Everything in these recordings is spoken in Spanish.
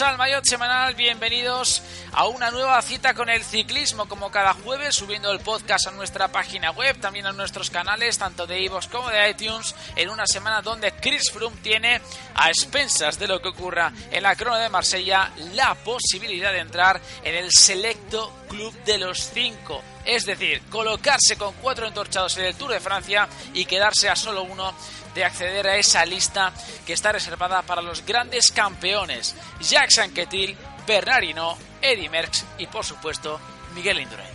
bienvenidos al Semanal, bienvenidos a una nueva cita con el ciclismo, como cada jueves, subiendo el podcast a nuestra página web, también a nuestros canales, tanto de iVoox como de iTunes, en una semana donde Chris Froome tiene, a expensas de lo que ocurra en la Crono de Marsella, la posibilidad de entrar en el selecto club de los cinco. Es decir, colocarse con cuatro entorchados en el Tour de Francia y quedarse a solo uno de acceder a esa lista que está reservada para los grandes campeones Jacques Anquetil, Bernard Hinault, Eddy Merckx y por supuesto Miguel Indurain.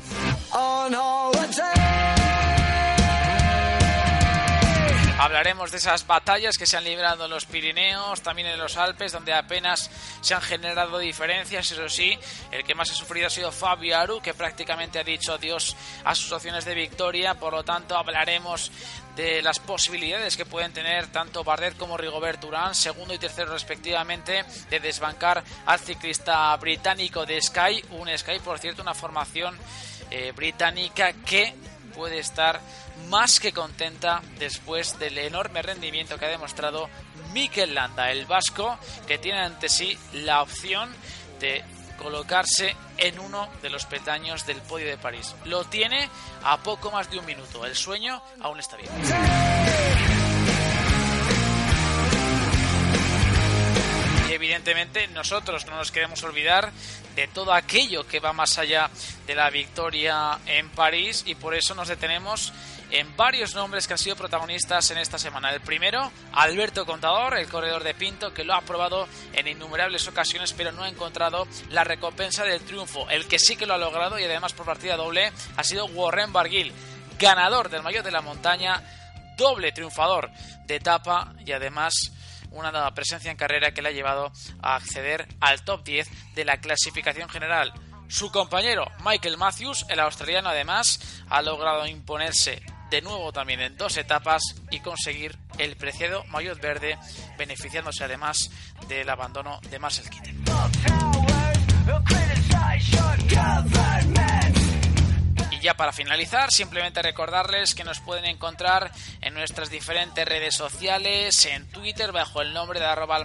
Hablaremos de esas batallas que se han librado en los Pirineos, también en los Alpes, donde apenas se han generado diferencias. Eso sí, el que más ha sufrido ha sido Fabio Aru, que prácticamente ha dicho adiós a sus opciones de victoria. Por lo tanto, hablaremos de las posibilidades que pueden tener tanto Bardet como Rigobert Urán, segundo y tercero respectivamente, de desbancar al ciclista británico de Sky. Un Sky, por cierto, una formación eh, británica que puede estar más que contenta después del enorme rendimiento que ha demostrado Mikel Landa, el vasco, que tiene ante sí la opción de colocarse en uno de los peldaños del podio de París. Lo tiene a poco más de un minuto. El sueño aún está bien. Y evidentemente nosotros no nos queremos olvidar de todo aquello que va más allá de la victoria en París y por eso nos detenemos en varios nombres que han sido protagonistas en esta semana. El primero, Alberto Contador, el corredor de Pinto, que lo ha probado en innumerables ocasiones, pero no ha encontrado la recompensa del triunfo. El que sí que lo ha logrado y además por partida doble ha sido Warren Barguil, ganador del Mayor de la Montaña, doble triunfador de etapa y además una presencia en carrera que le ha llevado a acceder al top 10 de la clasificación general. Su compañero Michael Matthews, el australiano además, ha logrado imponerse de nuevo también en dos etapas y conseguir el preciado maillot verde, beneficiándose además del abandono de Marcel Kittel. Ya para finalizar, simplemente recordarles que nos pueden encontrar en nuestras diferentes redes sociales, en Twitter bajo el nombre de arroba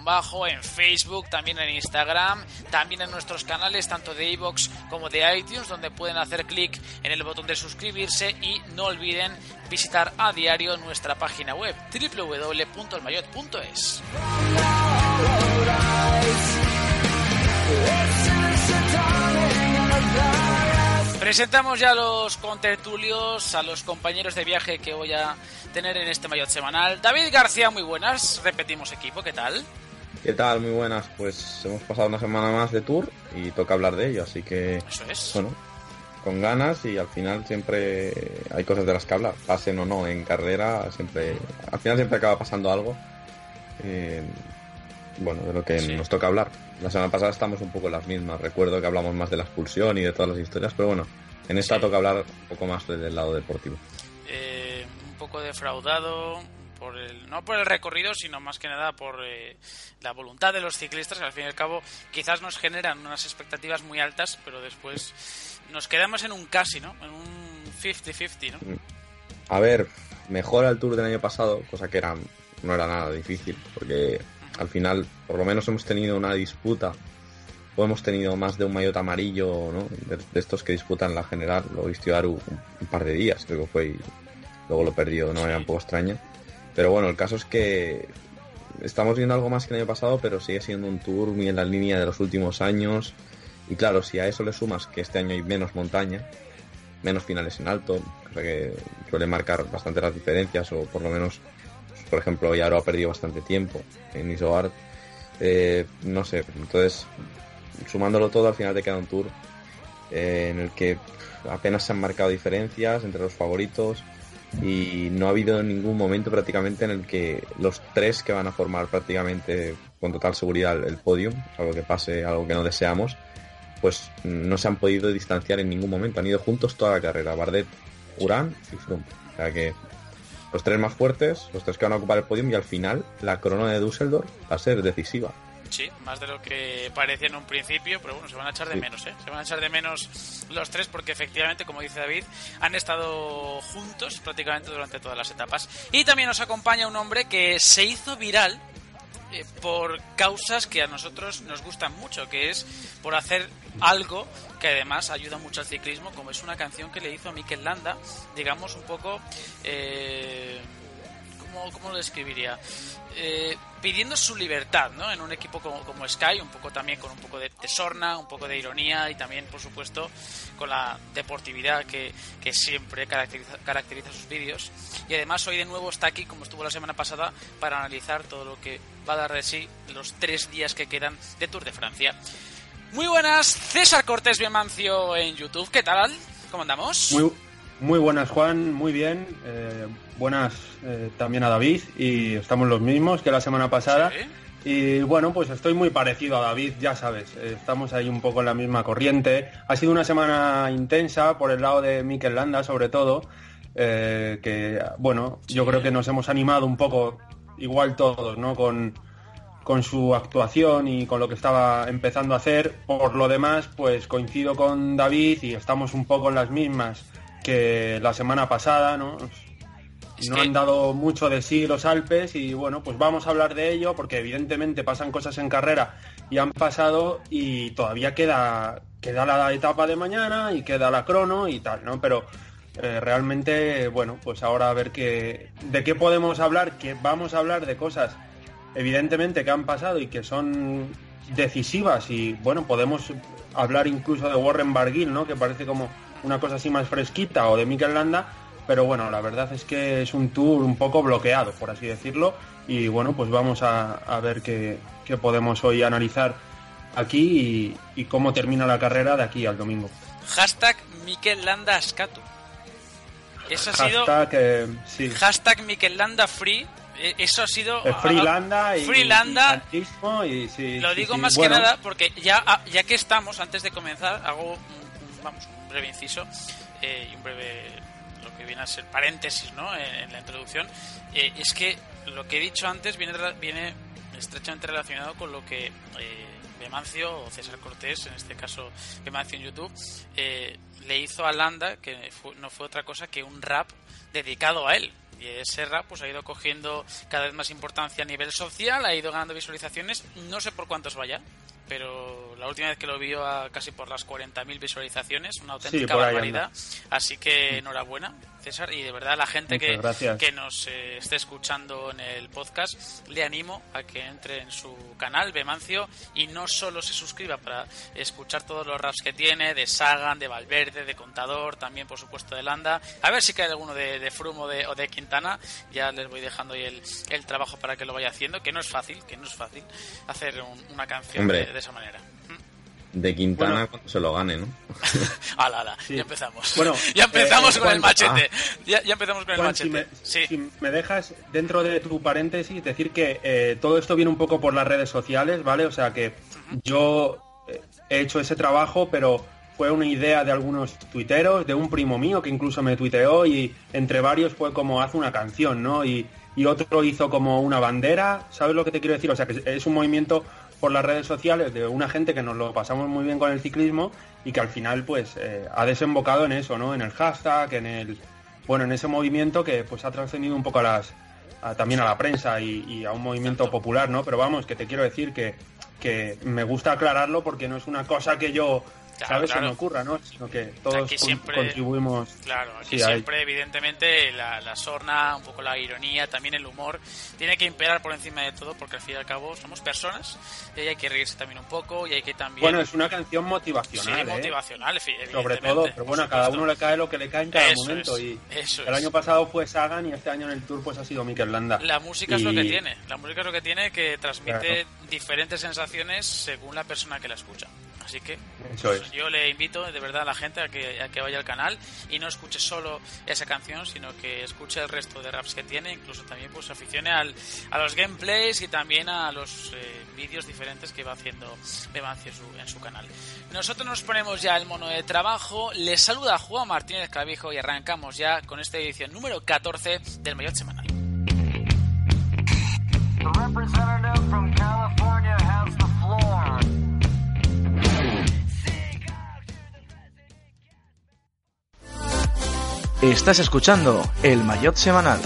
bajo en Facebook, también en Instagram, también en nuestros canales tanto de iVoox como de iTunes, donde pueden hacer clic en el botón de suscribirse y no olviden visitar a diario nuestra página web www.elmayot.es. Presentamos ya a los contertulios, a los compañeros de viaje que voy a tener en este mayor semanal. David García, muy buenas. Repetimos equipo, ¿qué tal? ¿Qué tal? Muy buenas. Pues hemos pasado una semana más de tour y toca hablar de ello, así que. Eso es. Bueno, con ganas y al final siempre hay cosas de las que hablar. Pasen o no en carrera, siempre. Al final siempre acaba pasando algo. Eh, bueno, de lo que nos toca hablar. La semana pasada estamos un poco en las mismas. Recuerdo que hablamos más de la expulsión y de todas las historias, pero bueno, en esta toca hablar un poco más del lado deportivo. Eh, un poco defraudado por el, no por el recorrido, sino más que nada por eh, la voluntad de los ciclistas, que al fin y al cabo quizás nos generan unas expectativas muy altas, pero después nos quedamos en un casi, ¿no? En un 50-50, ¿no? Mm. A ver, mejora el Tour del año pasado, cosa que era, no era nada difícil, porque al final por lo menos hemos tenido una disputa o hemos tenido más de un maillot amarillo ¿no? de, estos que disputan la general lo vistió Aru un, par de días creo que fue y luego lo perdió de una manera un poco extraña pero bueno el caso es que estamos viendo algo más que el año pasado pero sigue siendo un tour muy en la línea de los últimos años. Y claro si a eso le sumas que este año hay menos montaña menos finales en alto cosa que suele marcar bastante las diferencias o por lo menos por ejemplo, Yaro ha perdido bastante tiempo en Isoart. Eh, no sé, entonces, sumándolo todo, al final te queda un tour eh, en el que apenas se han marcado diferencias entre los favoritos y no ha habido ningún momento prácticamente en el que los tres que van a formar prácticamente con total seguridad el podium, algo que pase, algo que no deseamos, pues no se han podido distanciar en ningún momento. Han ido juntos toda la carrera, Bardet, Urán y Froome. O sea que los tres más fuertes, los tres que van a ocupar el podium y al final la corona de Düsseldorf va a ser decisiva. Sí, más de lo que parecía en un principio, pero bueno, se van a echar de menos, ¿eh? Se van a echar de menos los tres porque efectivamente, como dice David, han estado juntos prácticamente durante todas las etapas. Y también nos acompaña un hombre que se hizo viral eh, por causas que a nosotros nos gustan mucho, que es por hacer algo que además ayuda mucho al ciclismo, como es una canción que le hizo a Mikel Landa, digamos un poco... Eh, ¿cómo, lo describiría? Eh, pidiendo su libertad, ¿no? En un equipo como, como, Sky, un poco también con un poco de, sorna, un poco de ironía y también, por supuesto, con la deportividad que, que siempre caracteriza, caracteriza sus vídeos. Y además hoy de nuevo está aquí, como estuvo la semana pasada, para analizar todo lo que va a dar de sí los tres días que quedan de Tour de Francia. Muy buenas, César Cortés Bienmancio en YouTube. ¿Qué tal? ¿Cómo andamos? Muy, muy buenas, Juan, muy bien. Eh, buenas eh, también a David y estamos los mismos que la semana pasada. Y bueno, pues estoy muy parecido a David, ya sabes, eh, estamos ahí un poco en la misma corriente. Ha sido una semana intensa por el lado de Mikel Landa, sobre todo, que bueno, yo creo que nos hemos animado un poco, igual todos, ¿no? Con, con su actuación y con lo que estaba empezando a hacer. Por lo demás, pues coincido con David y estamos un poco en las mismas que la semana pasada, ¿no? no han dado mucho de sí los Alpes y bueno, pues vamos a hablar de ello porque evidentemente pasan cosas en carrera y han pasado y todavía queda, queda la etapa de mañana y queda la crono y tal, ¿no? Pero eh, realmente, bueno, pues ahora a ver qué, de qué podemos hablar, que vamos a hablar de cosas evidentemente que han pasado y que son decisivas y bueno, podemos hablar incluso de Warren Barguil, ¿no? Que parece como una cosa así más fresquita o de Mikel Landa, pero bueno, la verdad es que es un tour un poco bloqueado, por así decirlo, y bueno, pues vamos a, ver qué, podemos hoy analizar aquí y, cómo termina la carrera de aquí al domingo. Hashtag Mikel Landa Ascato. Eso ha hashtag, sido... Eh, sí. Hashtag Mikel Landa Free eso ha sido Freelanda y, Freelanda. y, sí, lo digo más que nada porque ya ah, ya que estamos antes de comenzar hago un, vamos un breve inciso eh, y un breve lo que viene a ser paréntesis ¿no? en, la introducción. Eh, es que lo que he dicho antes viene viene estrechamente relacionado con lo que eh, Bemancio o César Cortés en este caso Bemancio en YouTube le hizo a Landa que no fue otra cosa que un rap dedicado a él y ese rap pues ha ido cogiendo cada vez más importancia a nivel social, ha ido ganando visualizaciones, no sé por cuántos vaya, pero la última vez que lo vio a casi por las 40.000 visualizaciones, una auténtica barbaridad. Así que enhorabuena, César, y de verdad la gente que, que, nos eh, esté escuchando en el podcast, le animo a que entre en su canal, Bemancio, y no solo se suscriba para escuchar todos los raps que tiene, de Sagan, de Valverde, de Contador, también por supuesto de Landa, a ver si cae alguno de, de Frum o de, Quintana, ya les voy dejando ahí el, el, trabajo para que lo vaya haciendo, que no es fácil, que no es fácil hacer una canción de esa manera de Quintana cuando se lo gane, ¿no? ala, ala, ya empezamos. Bueno, ya empezamos eh, con el machete. Ah. Ya, empezamos con el machete. Si me, dejas dentro de tu paréntesis decir que eh, todo esto viene un poco por las redes sociales, ¿vale? O sea que yo eh, he hecho ese trabajo, pero fue una idea de algunos tuiteros, de un primo mío que incluso me tuiteó y entre varios fue como hace una canción, ¿no? Y, y otro hizo como una bandera, ¿sabes lo que te quiero decir? O sea que es un movimiento por las redes sociales de una gente que nos lo pasamos muy bien con el ciclismo y que al final pues eh, ha desembocado en eso, ¿no? En el hashtag, en el bueno, en ese movimiento que pues ha trascendido un poco a las también a la prensa y, a un movimiento popular, ¿no? Pero vamos, que te quiero decir que, que me gusta aclararlo porque no es una cosa que yo ¿sabes? Claro. Se me ocurra, ¿no? Sino que todos siempre, contribuimos. Claro, aquí siempre, evidentemente, la, la, sorna, un poco la ironía, también el humor, tiene que imperar por encima de todo, porque al fin y al cabo somos personas y hay que reírse también un poco y hay que también. Bueno, es una canción motivacional. Sí, ¿eh? motivacional, Sobre todo, pero bueno, a cada uno le cae lo que le cae en cada momento. y el año pasado fue Sagan y este año en el Tour pues ha sido Mikel Landa. La música es lo que tiene, la música es lo que tiene que transmite diferentes sensaciones según la persona que la escucha. Así que yo le invito de verdad a la gente a que, a que vaya al canal y no escuche solo esa canción, sino que escuche el resto de raps que tiene, incluso también pues aficione al, a los gameplays y también a los eh, vídeos diferentes que va haciendo Bebancio en su canal. Nosotros nos ponemos ya el mono de trabajo, les saluda Juan Martínez Clavijo y arrancamos ya con esta edición número 14 del Mayor Semanal. Estás escuchando el Mayot Semanal.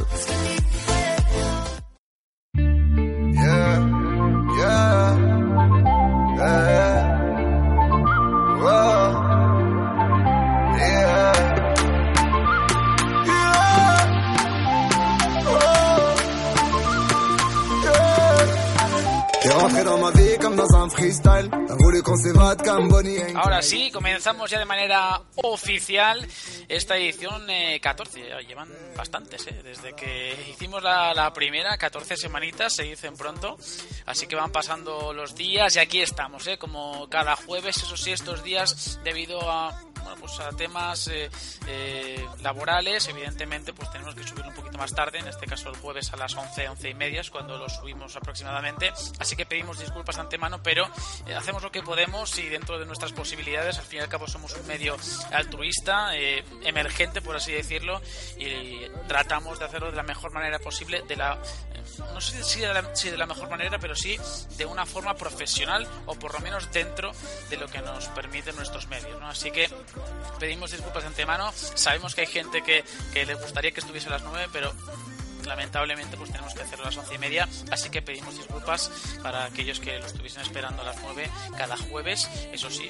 Ahora sí, comenzamos ya de manera oficial esta edición 14. Eh, llevan bastantes, eh, desde que hicimos la, la, primera, 14 semanitas, se dicen pronto. Así que van pasando los días y aquí estamos, eh, como cada jueves, eso sí, estos días, debido a bueno, pues a temas eh, eh, laborales, evidentemente, pues tenemos que subir un poquito más tarde, en este caso el jueves a las 11, 11 y media, es cuando lo subimos aproximadamente. Así que pedimos disculpas de antemano, pero eh, hacemos lo que podemos y dentro de nuestras posibilidades, al fin y al cabo somos un medio altruista, emergente, por así decirlo, y tratamos de hacerlo de la mejor manera posible, de la no sé si de, la, si de la mejor manera, pero sí de una forma profesional o por lo menos dentro de lo que nos permiten nuestros medios. ¿no? Así que pedimos disculpas de antemano. Sabemos que hay gente que, que le gustaría que estuviese a las 9, pero lamentablemente pues tenemos que hacerlo a las once y media así que pedimos disculpas para aquellos que lo estuviesen esperando a las 9 cada jueves eso sí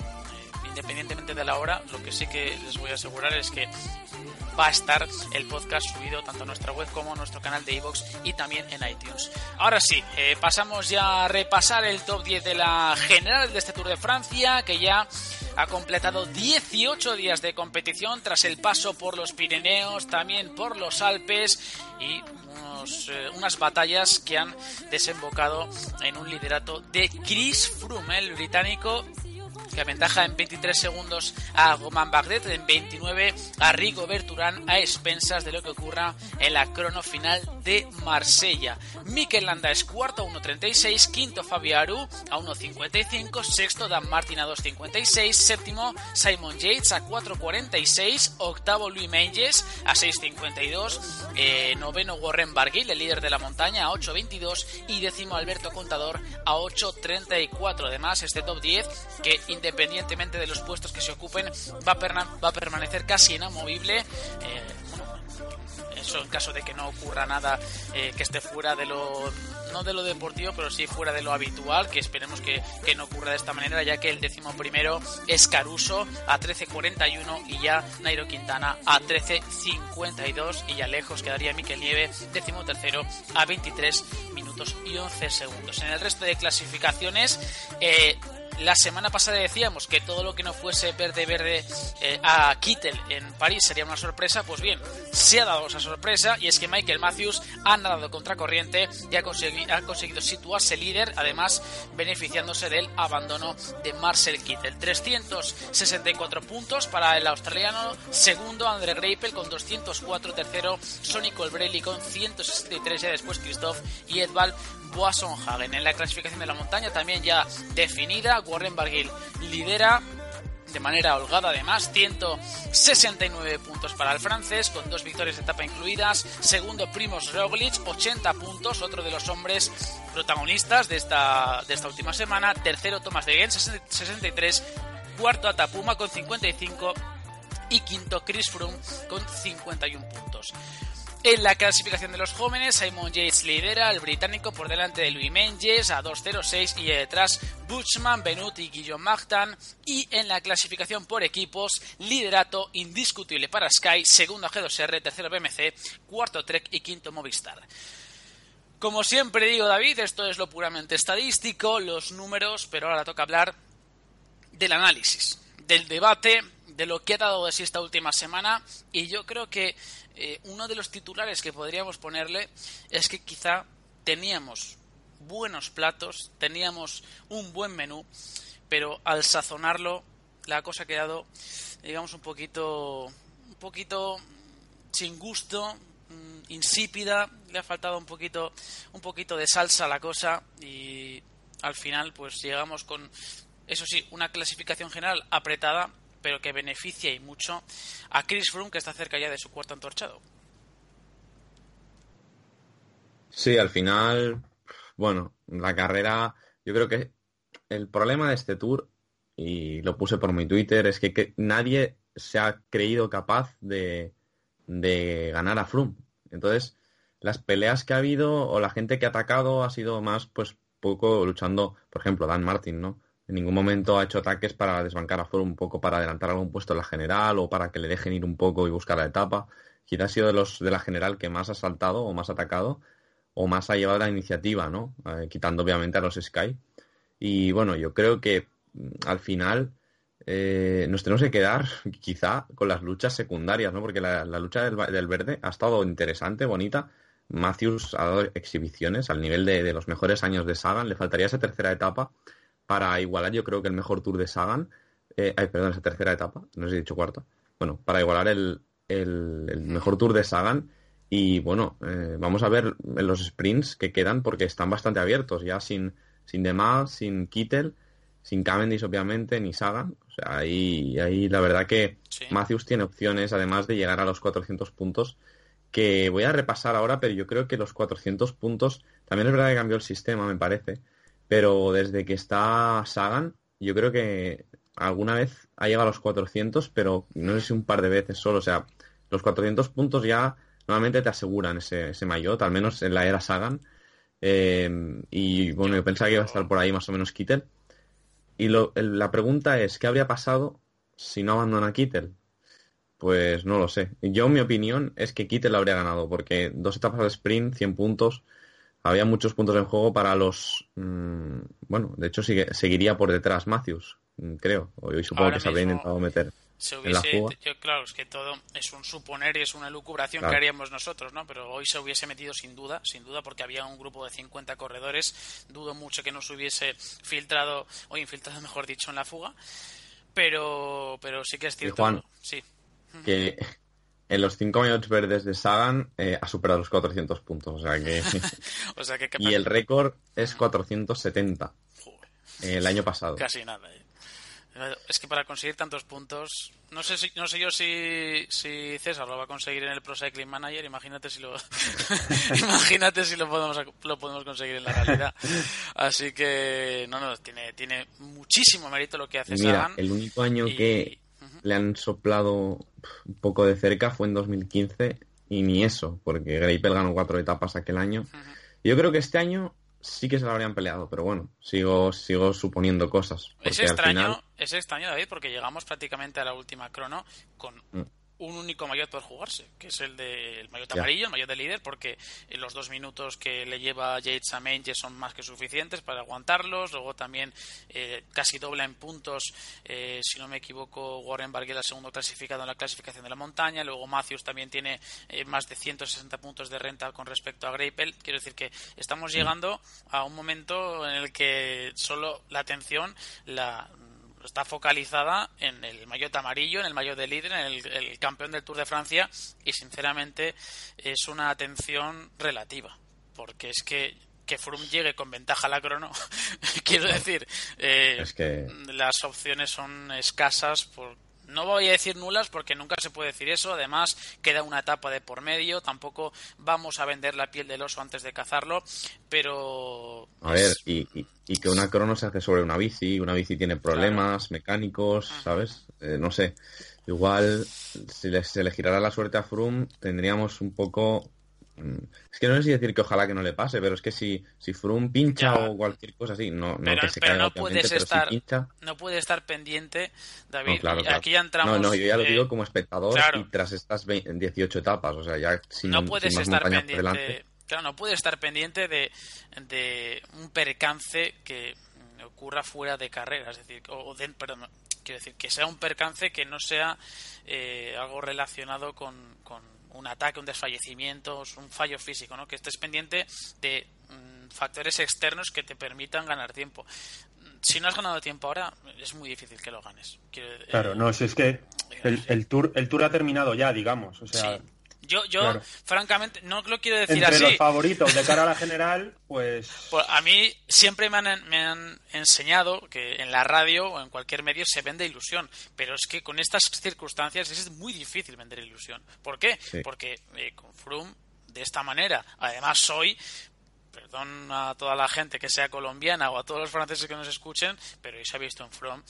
independientemente de la hora, lo que sí que les voy a asegurar es que va a estar el podcast subido tanto a nuestra web como a nuestro canal de iVoox y también en iTunes. Ahora sí, eh, pasamos ya a repasar el top 10 de la general de este Tour de Francia, que ya ha completado 18 días de competición tras el paso por los Pirineos, también por los Alpes y eh, unas batallas que han desembocado en un liderato de Chris Froome, el británico que aventaja en 23 segundos a Roman Bardet, en 29 a Rigo Berturán a expensas de lo que ocurra en la crono final de Marsella. Mikel Landa es cuarto a 1.36, quinto Fabio Aru a 1.55, sexto Dan Martin a 2.56, séptimo Simon Yates a 4.46, octavo Luis Menges a 6.52, eh, noveno Warren Barguil, el líder de la montaña, a 8.22 y décimo Alberto Contador a 8.34. Además, este top 10 que independientemente de los puestos que se ocupen, va a, permanecer casi inamovible. Eh, eso en caso de que no ocurra nada eh, que esté fuera de lo no de lo deportivo pero sí fuera de lo habitual que esperemos que, que no ocurra de esta manera ya que el décimo primero es Caruso a 13.41 y ya Nairo Quintana a 13.52 y ya lejos quedaría Miquel Nieve décimo tercero a 23 minutos y 11 segundos en el resto de clasificaciones eh, la semana pasada decíamos que todo lo que no fuese verde verde eh, a Kittel en París sería una sorpresa, pues bien, se ha dado esa sorpresa y es que Michael Matthews ha nadado contracorriente y ha, ha conseguido situarse líder, además beneficiándose del abandono de Marcel Kittel. 364 puntos para el australiano, segundo André Greipel con 204, tercero Sonny Colbrelli con 163, y después Christoph y Edvald Boasson-Hagen. En la clasificación de la montaña también ya definida, Warren Barguil lidera de manera holgada además, 169 puntos para el francés, con dos victorias de etapa incluidas. Segundo, Primos Roglic, 80 puntos, otro de los hombres protagonistas de esta, de esta última semana. Tercero, Thomas de Gen, 63. Cuarto, Atapuma con 55. Y quinto, Chris Froome con 51 puntos. En la clasificación de los jóvenes, Simon Yates lidera, el británico por delante de Louis Menges a 2.06 y detrás Buchman, Benut y Guillaume Martin. Y en la clasificación por equipos, liderato indiscutible para Sky, segundo G2R, tercero BMC, cuarto Trek y quinto Movistar. Como siempre digo David, esto es lo puramente estadístico, los números, pero ahora toca hablar del análisis, del debate, de lo que ha dado de sí esta última semana y yo creo que eh, uno de los titulares que podríamos ponerle es que quizá teníamos buenos platos, teníamos un buen menú, pero al sazonarlo la cosa ha quedado, digamos, un poquito, un poquito sin gusto, mm, insípida, le ha faltado un poquito, un poquito de salsa a la cosa y al final, pues llegamos con, eso sí, una clasificación general apretada, pero que beneficia y mucho a Chris Froome, que está cerca ya de su cuarto antorchado. Sí, al final, bueno, la carrera, yo creo que el problema de este tour, y lo puse por mi Twitter, es que, nadie se ha creído capaz de, de ganar a Froome. Entonces, las peleas que ha habido o la gente que ha atacado ha sido más, pues, poco luchando, por ejemplo, Dan Martin, ¿no? En ningún momento ha hecho ataques para desbancar a Froome un poco para adelantar algún puesto en la general o para que le dejen ir un poco y buscar la etapa. Quizá ha sido de los de la general que más ha saltado o más atacado o más ha llevado la iniciativa, ¿no? Eh, quitando obviamente a los Sky. Y bueno, yo creo que mm, al final eh, nos tenemos que quedar quizá con las luchas secundarias, ¿no? Porque la, lucha del, verde ha estado interesante, bonita. Matthews ha dado exhibiciones al nivel de, los mejores años de Sagan. Le faltaría esa tercera etapa para igualar, yo creo que el mejor tour de Sagan. Eh, ay, perdón, esa tercera etapa, no sé si he dicho cuarta. Bueno, para igualar el, mejor tour de Sagan. Y bueno, eh, vamos a ver los sprints que quedan porque están bastante abiertos, ya sin, sin Demar, sin Kittel sin Cavendish obviamente, ni Sagan. O sea, ahí, ahí la verdad que Matthews tiene opciones, además de llegar a los 400 puntos, que voy a repasar ahora, pero yo creo que los 400 puntos, también es verdad que cambió el sistema, me parece, pero desde que está Sagan, yo creo que alguna vez ha llegado a los 400, pero no sé si un par de veces solo. O sea, los 400 puntos ya normalmente te aseguran ese, ese maillot, al menos en la era Sagan. Eh, y bueno, yo pensaba que iba a estar por ahí más o menos Kittel. Y la pregunta es, ¿qué habría pasado si no abandona Kittel? Pues no lo sé. Yo, mi opinión es que Kittel habría ganado, porque dos etapas al sprint, 100 puntos, había muchos puntos en juego para los... Mm, bueno, de hecho sigue, seguiría por detrás Matthews, mm, creo. Hoy supongo que se habría intentado meter se hubiese, yo, claro, es que todo es un suponer y es una elucubración que haríamos nosotros, ¿no? Pero hoy se hubiese metido sin duda, sin duda, porque había un grupo de 50 corredores. Dudo mucho que no se hubiese filtrado, o infiltrado, mejor dicho, en la fuga. Pero, pero sí que es cierto. Juan, sí. Que en los 5 minutos verdes de Sagan eh, ha superado los 400 puntos. O sea que. y el récord es 470. El año pasado. Casi nada. ¿eh? Es que para conseguir tantos puntos, no sé si, no sé yo si, si César lo va a conseguir en el Pro Cycling Manager, imagínate si lo imagínate si lo podemos lo podemos conseguir en la realidad. Así que no, no, tiene tiene muchísimo mérito lo que hace Mira, el único año que le han soplado un poco de cerca fue en 2015 y ni eso, porque Greipel ganó cuatro etapas aquel año. Yo creo que este año sí que se lo habrían peleado, pero bueno, sigo, sigo suponiendo cosas. Es extraño, es extraño, David, porque llegamos prácticamente a la última crono con mm un único maillot por jugarse, que es el del maillot amarillo, el maillot de líder, porque los dos minutos que le lleva Yates a Mange son más que suficientes para aguantarlos. Luego también eh, casi dobla en puntos, eh, si no me equivoco, Warren Barguil, segundo clasificado en la clasificación de la montaña. Luego Matthews también tiene eh, más de 160 puntos de renta con respecto a Greipel. Quiero decir que estamos llegando a un momento en el que solo la atención la está focalizada en el maillot amarillo, en el maillot de líder, en el, campeón del Tour de Francia y sinceramente es una atención relativa porque es que que Froome llegue con ventaja a la crono, quiero decir, eh, que... las opciones son escasas por no voy a decir nulas porque nunca se puede decir eso. Además, queda una etapa de por medio. Tampoco vamos a vender la piel del oso antes de cazarlo. Pero. A ver, y, que una crono se hace sobre una bici. Una bici tiene problemas mecánicos, ¿sabes? Eh, no sé. Igual, si se le girara la suerte a Froome, tendríamos un poco. Es que no sé si decir que ojalá que no le pase, pero es que si, si Froome pincha o cualquier cosa así, no, no que se caiga, no puedes estar, no puede estar pendiente, David. Aquí ya entramos. No, no, yo ya lo digo como espectador y tras estas 18 etapas, o sea, ya sin, no puedes estar pendiente. Claro, no puedes estar pendiente de, de un percance que ocurra fuera de carrera, es decir, o de, perdón, quiero decir, que sea un percance que no sea eh, algo relacionado con, con un ataque, un desfallecimiento, un fallo físico, ¿no? Que estés pendiente de mm, factores externos que te permitan ganar tiempo. Si no has ganado tiempo ahora, es muy difícil que lo ganes. claro, no, si es que el, tour, el tour ha terminado ya, digamos. O sea, yo, yo francamente, no lo quiero decir Entre los favoritos de cara a la general, pues... pues... A mí siempre me han, me han enseñado que en la radio o en cualquier medio se vende ilusión, pero es que con estas circunstancias es muy difícil vender ilusión. ¿Por qué? Porque eh, con Froome, de esta manera, además soy perdón a toda la gente que sea colombiana o a todos los franceses que nos escuchen, pero hoy se ha visto en From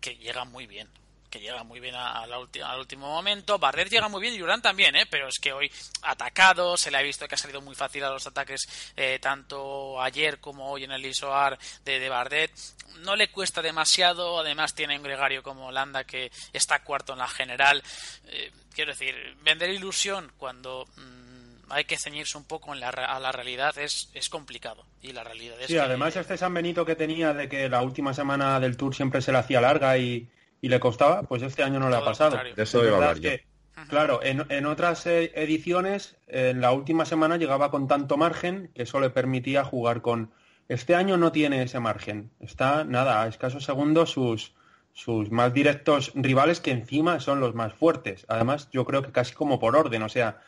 que llega muy bien que llega muy bien al último momento. Bardet llega muy bien y Durán también, ¿eh? pero es que hoy atacado, se le ha visto que ha salido muy fácil a los ataques eh, tanto ayer como hoy en el Isoar de, de Bardet. No le cuesta demasiado, además tiene un gregario como Holanda que está cuarto en la general. Eh, quiero decir, vender ilusión cuando... Mm, hay que ceñirse un poco en la, a la realidad, es, es complicado. Y la realidad es sí, además este San Benito que tenía de que la última semana del Tour siempre se le hacía larga y, le costaba, pues este año no le ha pasado. eso iba a hablar Claro, en, en, otras eh, ediciones, en la última semana llegaba con tanto margen que eso le permitía jugar con... Este año no tiene ese margen. Está, nada, a escasos segundos sus, sus más directos rivales que encima son los más fuertes. Además, yo creo que casi como por orden, o sea,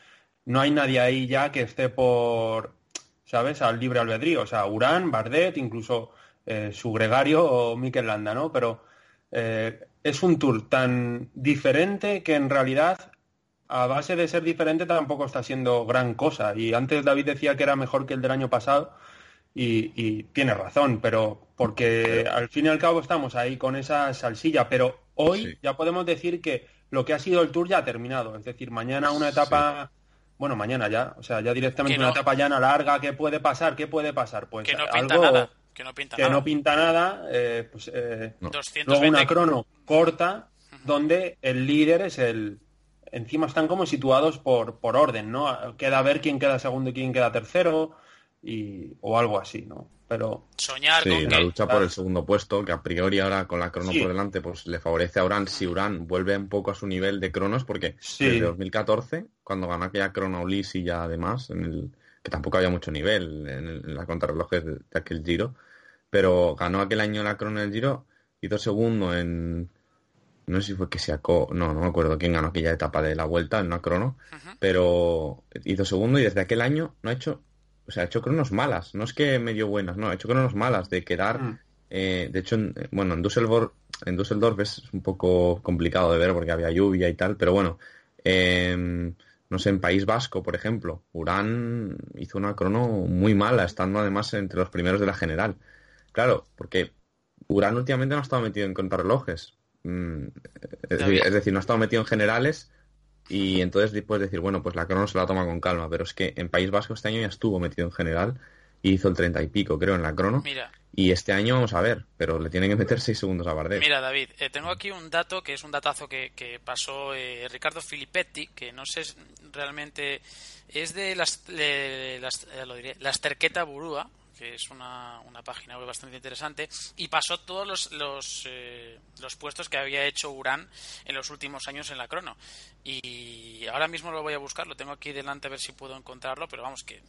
no hay nadie ahí ya que esté por, ¿sabes?, al libre albedrío. O sea, Urán, Bardet, incluso eh, su gregario o Mikel Landa, ¿no? Pero eh, es un tour tan diferente que en realidad a base de ser diferente tampoco está siendo gran cosa. Y antes David decía que era mejor que el del año pasado y, tiene razón, pero porque al fin y al cabo estamos ahí con esa salsilla, pero hoy ya podemos decir que lo que ha sido el Tour ya ha terminado. Es decir, mañana una etapa... Bueno, mañana ya, o sea, ya directamente una etapa llana larga, ¿qué puede pasar? ¿Qué puede pasar? Pues que no pinta algo nada, que no pinta que nada. No pinta nada eh, pues, eh, luego una crono corta, donde el líder es el, encima están como situados por, por orden, ¿no? Queda ver quién queda segundo y quién queda tercero y, o algo así, ¿no? Pero soñar sí, la lucha por el segundo puesto, que a priori ahora con la crono por delante, pues le favorece a Urán si Urán vuelve un poco a su nivel de cronos, porque desde 2014, cuando ganó aquella crono Ulis y ya además, en el, que tampoco había mucho nivel en, la contrarrelojes de, de, aquel giro, pero ganó aquel año la crono del giro, hizo segundo en no sé si fue que se sacó, no, no me acuerdo quién ganó aquella etapa de la vuelta en una crono, pero hizo segundo y desde aquel año no ha hecho, o sea, ha hecho cronos malas, no es que medio buenas, no, ha hecho cronos malas de quedar, mm. eh, de hecho, bueno, en Düsseldorf, en Düsseldorf es un poco complicado de ver porque había lluvia y tal, pero bueno, no sé, en País Vasco, por ejemplo, Urán hizo una crono muy mala, estando además entre los primeros de la general. Claro, porque Urán últimamente no ha estado metido en contrarrelojes, Mm, es decir, no ha estado metido en generales y entonces puedes decir, bueno, pues la crono se la toma con calma, pero es que en País Vasco este año ya estuvo metido en general y hizo el 30 y pico, creo, en la crono. Y este año vamos a ver, pero le tienen que meter 6 segundos a Bardet. Mira, David, eh, tengo aquí un dato que es un datazo que, pasó eh, Ricardo Filippetti, que no sé realmente. Es de las, las, eh, lo diré, las Terqueta Burúa, que es una, una página web bastante interesante, y pasó todos los, los, eh, los puestos que había hecho Urán en los últimos años en la crono. Y ahora mismo lo voy a buscar, lo tengo aquí delante a ver si puedo encontrarlo, pero vamos que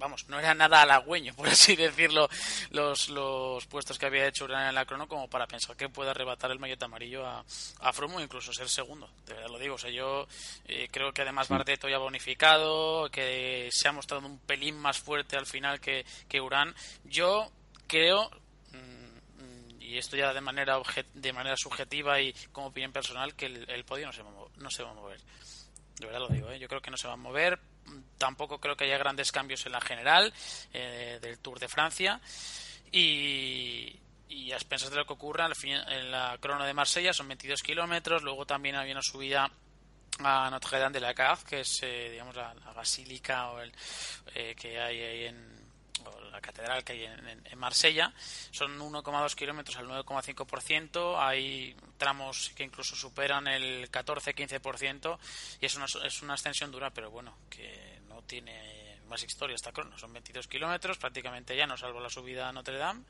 vamos, no era nada halagüeño, por así decirlo, los, los puestos que había hecho Urán en la crono como para pensar que puede arrebatar el maillot amarillo a, a Froome incluso ser segundo. De verdad lo digo, o sea, yo eh, creo que además Bardet ya ha bonificado, que se ha mostrado un pelín más fuerte al final que, que Urán. Yo creo mm, y esto ya de manera de manera subjetiva y como opinión personal que el, podio no se, va no se va a mover. De verdad lo digo, ¿eh? yo creo que no se va a mover tampoco creo que haya grandes cambios en la general eh, del Tour de Francia. Y, y a expensas de lo que ocurra en la crono de Marsella son 22 kilómetros. Luego también había una subida a Notre Dame de la Caz, que es digamos la, basílica o el, eh, que hay ahí en la catedral que hay en, Marsella, son 1,2 kilómetros al 9,5%, hay tramos que incluso superan el 14-15% y es una, es una extensión dura, pero bueno, que no tiene más historia esta crono, son 22 kilómetros, prácticamente ya no salvo la subida a Notre Dame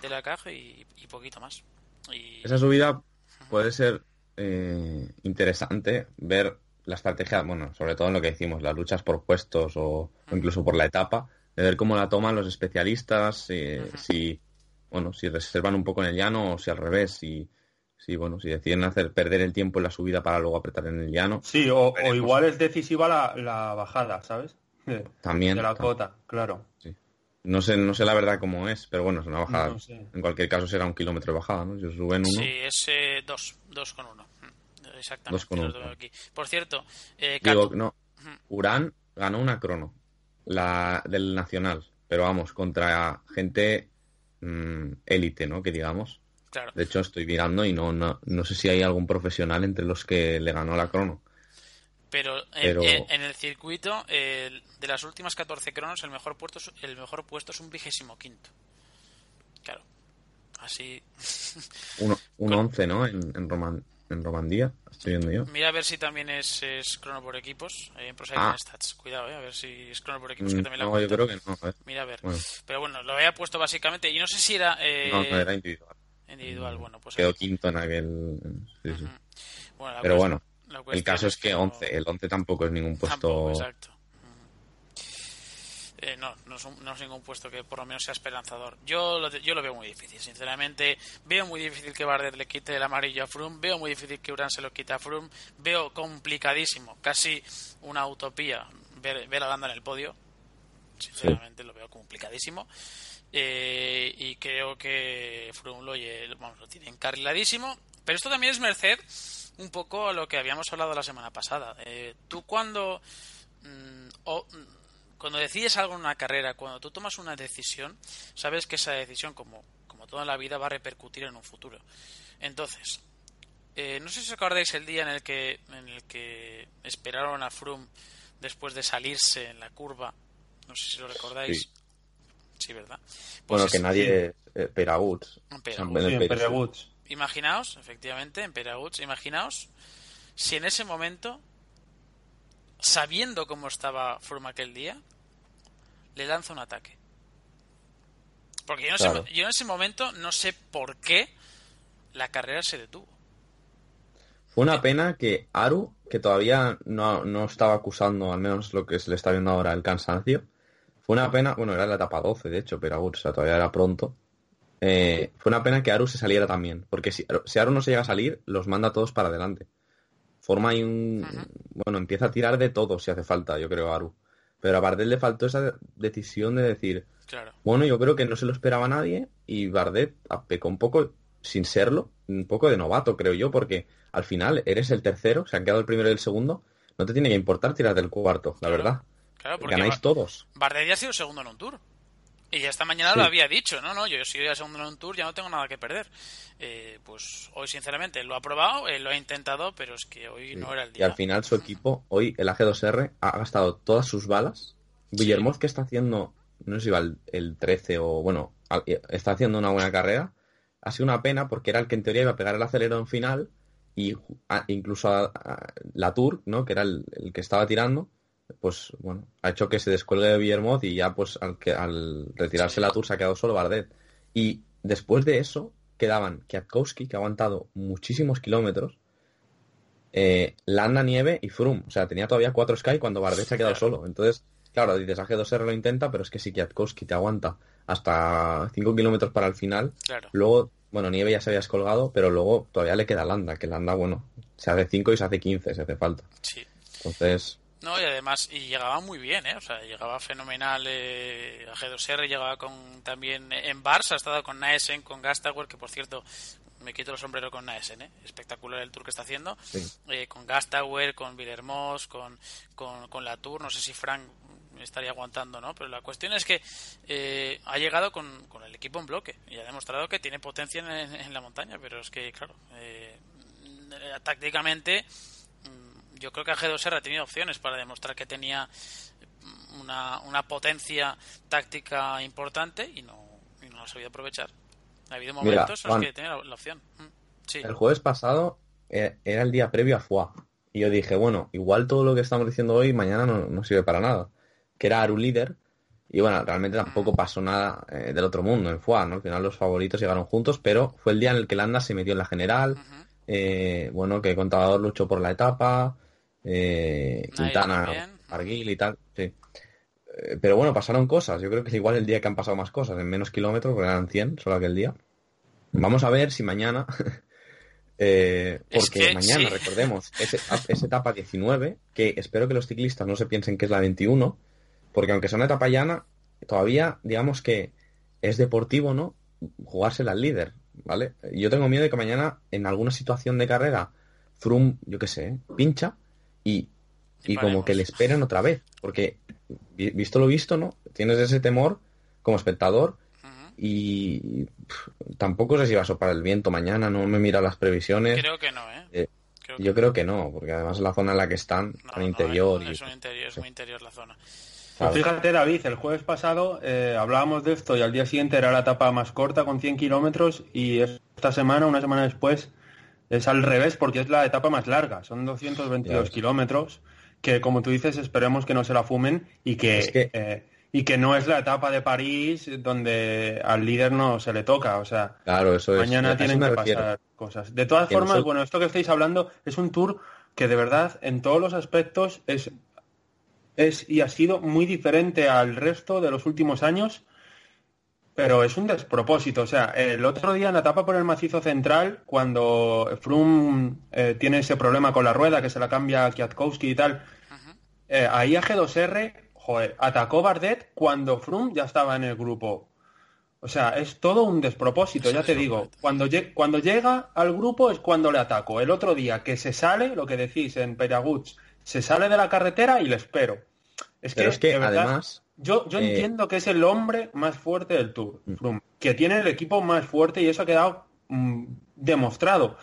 de la caja y, poquito más. Y... Esa subida puede ser eh, interesante ver la estrategia, bueno, sobre todo en lo que decimos, las luchas por puestos o incluso por la etapa, de ver cómo la toman los especialistas, si, bueno, si reservan un poco en el llano o si al revés, si, si, bueno, si deciden hacer perder el tiempo en la subida para luego apretar en el llano. Sí, o, igual es decisiva la, bajada, ¿sabes? También. De la cota, claro. Sí. No sé, no sé la verdad cómo es, pero bueno, es una bajada. En cualquier caso será un kilómetro de bajada, ¿no? Si suben uno. Sí, es eh, dos, dos con uno. Exactamente. Dos con uno. Por cierto, eh, Digo, no, Urán ganó una crono la del Nacional, pero vamos, contra gente mm, élite, ¿no? Que digamos. De hecho, estoy mirando y no, no, sé si hay algún profesional entre los que le ganó la crono. Pero, En, el circuito, de las últimas 14 cronos, el mejor, puesto es, el mejor puesto es un vigésimo quinto. Claro. Así. un, 11, ¿no? En, en Roman. En Romandía, estoy viendo yo. Mira a ver si también es, crono por equipos, en Poseidon ah. Stats. Cuidado, eh, a ver si es crono por equipos que mm, también No, yo creo que no. Mira a ver. Pero bueno, lo había puesto básicamente, y no sé si era... Eh... No, no, era individual. Individual, bueno, pues... Quedó quinto en aquel... Sí, sí. Pero bueno, el caso es que 11, el 11 tampoco es ningún puesto... exacto. Eh, no, no es, ningún puesto que por lo menos sea esperanzador. Yo lo, yo lo veo muy difícil, sinceramente. Veo muy difícil que Bardet le quite el amarillo a Froome, veo muy difícil que Uran se lo quite a Froome, veo complicadísimo, casi una utopía ver, ver a Landa en el podio. Sinceramente lo veo complicadísimo. Eh, y creo que Froome lo, lo tiene encarriladísimo. Pero esto también es merced un poco a lo que habíamos hablado la semana pasada. Eh, tú cuando... Mm, cuando decides algo en una carrera, cuando tú tomas una decisión, sabes que esa decisión, como, como toda la vida, va a repercutir en un futuro. Entonces, eh, no sé si os acordáis el día en el que en el que esperaron a Froome después de salirse en la curva. No sé si lo recordáis. Sí, ¿verdad? bueno, pues que nadie... Eh, Peraguts. Imaginaos, efectivamente, en Peraguts, imaginaos si en ese momento sabiendo cómo estaba Froome aquel día, le lanza un ataque. Porque yo, en ese momento no sé por qué la carrera se detuvo. Fue una pena que Aru, que todavía no, estaba acusando, al menos lo que se le está viendo ahora, el cansancio, fue una pena, bueno, era la etapa 12 de hecho, pero todavía era pronto. Eh, fue una pena que Aru se saliera también, porque si, si Aru no se llega a salir, los manda todos para adelante forma ahí un... Bueno, empieza a tirar de todo si hace falta, yo creo, Aru. Pero a Bardet le faltó esa decisión de decir, bueno, yo creo que no se lo esperaba nadie y Bardet pecó un poco, sin serlo, un poco de novato, creo yo, porque al final eres el tercero, se han quedado el primero y el segundo, no te tiene que importar tirar del cuarto, la verdad. Claro, porque Ganáis todos. Bardet ya ha sido segundo en un tour. Y esta mañana lo había dicho, no, no, yo si voy a segundo en un tour ya no tengo nada que perder. Eh, pues hoy sinceramente lo ha probado, lo ha intentado, pero es que hoy no era el día. Y al final su equipo, hoy el AG2R ha gastado todas sus balas. Guillermo que está haciendo, no sé si va el, 13 o bueno, está haciendo una buena carrera. Ha sido una pena porque era el que en teoría iba a pegar el acelerón final y incluso a, la Tour, ¿no? que era el que estaba tirando, pues bueno, ha hecho que se descuelgue de Villermoz y ya pues al, que, al retirarse la Tour se ha quedado solo Bardet. Y después de eso quedaban Kwiatkowski, que ha aguantado muchísimos kilómetros, eh, Landa, Nieve y Froome. O sea, tenía todavía cuatro Sky cuando Bardet se ha quedado solo. Entonces, claro, dices, AG2R lo intenta, pero es que si Kwiatkowski te aguanta hasta 5 kilómetros para el final, luego, bueno, Nieve ya se había descolgado, pero luego todavía le queda Landa, que Landa, bueno, se hace 5 y se hace 15 si hace falta. Sí. Entonces, no, y además, y llegaba muy bien, ¿eh? O sea, llegaba fenomenal eh, a G2R, llegaba con también en Barça, ha estado con Naesen, con Gastauer, que por cierto, me quito el sombrero con Naesen, ¿eh? Espectacular el tour que está haciendo. Eh, con Gastauer, con Villermoz, con, con, la Tour, no sé si Frank estaría aguantando, ¿no? Pero la cuestión es que eh, ha llegado con, con, el equipo en bloque y ha demostrado que tiene potencia en, en la montaña, pero es que, claro, tácticamente yo creo que G2R ha tenido opciones para demostrar que tenía una, una potencia táctica importante y no, y no ha sabido aprovechar. Ha habido momentos en los que tenía la, opción. Mm, el jueves pasado eh, era el día previo a FUA. Y yo dije, bueno, igual todo lo que estamos diciendo hoy mañana no, sirve para nada. Que era Aru líder. Y bueno, realmente tampoco mm. pasó nada eh, del otro mundo en FUA, ¿no? Al final los favoritos llegaron juntos, pero fue el día en el que Landa se metió en la general. Eh, bueno, que Contador luchó por la etapa eh, Quintana, Arguil y tal, sí. Eh, pero bueno, pasaron cosas. Yo creo que es igual el día que han pasado más cosas, en menos kilómetros, porque eran 100 solo aquel día. Vamos a ver si mañana, eh, porque mañana, recordemos, es, etapa 19, que espero que los ciclistas no se piensen que es la 21, porque aunque sea una etapa llana, todavía, digamos que es deportivo, ¿no? Jugársela al líder, ¿vale? Yo tengo miedo de que mañana, en alguna situación de carrera, Froome, yo qué sé, pincha y, como que le esperan otra vez. Porque, visto lo visto, ¿no? Tienes ese temor como espectador y tampoco sé si va a sopar el viento mañana, no me mira las previsiones. Creo que no, ¿eh? eh yo creo que no, porque además la zona en la que están, en interior. es, un interior, es muy interior la zona. Pues fíjate, David, el jueves pasado eh, hablábamos de esto y al día siguiente era la etapa más corta con 100 kilómetros y esta semana, una semana después, Es al revés porque es la etapa más larga, son 222 kilómetros, que como tú dices, esperemos que no se la fumen y que, eh, y que no es la etapa de París donde al líder no se le toca. O sea, claro, eso mañana tienen que pasar cosas. De todas formas, bueno, esto que estáis hablando es un tour que de verdad en todos los aspectos es, es y ha sido muy diferente al resto de los últimos años pero es un despropósito. O sea, el otro día en la etapa por el macizo central, cuando Froome eh, tiene ese problema con la rueda, que se la cambia a Kwiatkowski y tal, eh, ahí a G2R, joder, atacó Bardet cuando Froome ya estaba en el grupo. O sea, es todo un despropósito, ya te digo. Cuando, cuando llega al grupo es cuando le ataco. El otro día que se sale, lo que decís en Peraguts, se sale de la carretera y le espero. Es que, es que además yo, yo eh, entiendo que es el hombre más fuerte del Tour, mm. que tiene el equipo más fuerte y eso ha quedado mm, demostrado.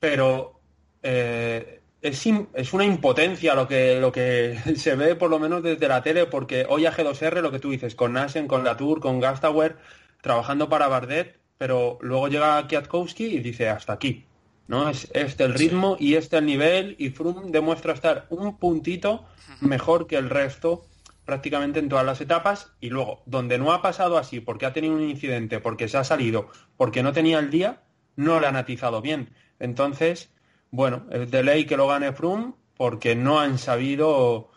Pero eh, es, es, una impotencia lo que, lo que se ve por lo menos desde la tele, porque hoy a G2R, lo que tú dices, con Nasen, con Latour, con Gastauer, trabajando para Bardet, pero luego llega Kwiatkowski y dice hasta aquí. ¿no? Es este el ritmo y este el nivel y Froome demuestra estar un puntito mejor que el resto prácticamente en todas las etapas y luego, donde no ha pasado así, porque ha tenido un incidente, porque se ha salido, porque no tenía el día, no le han atizado bien. Entonces, bueno, es de ley que lo gane Froome porque no han sabido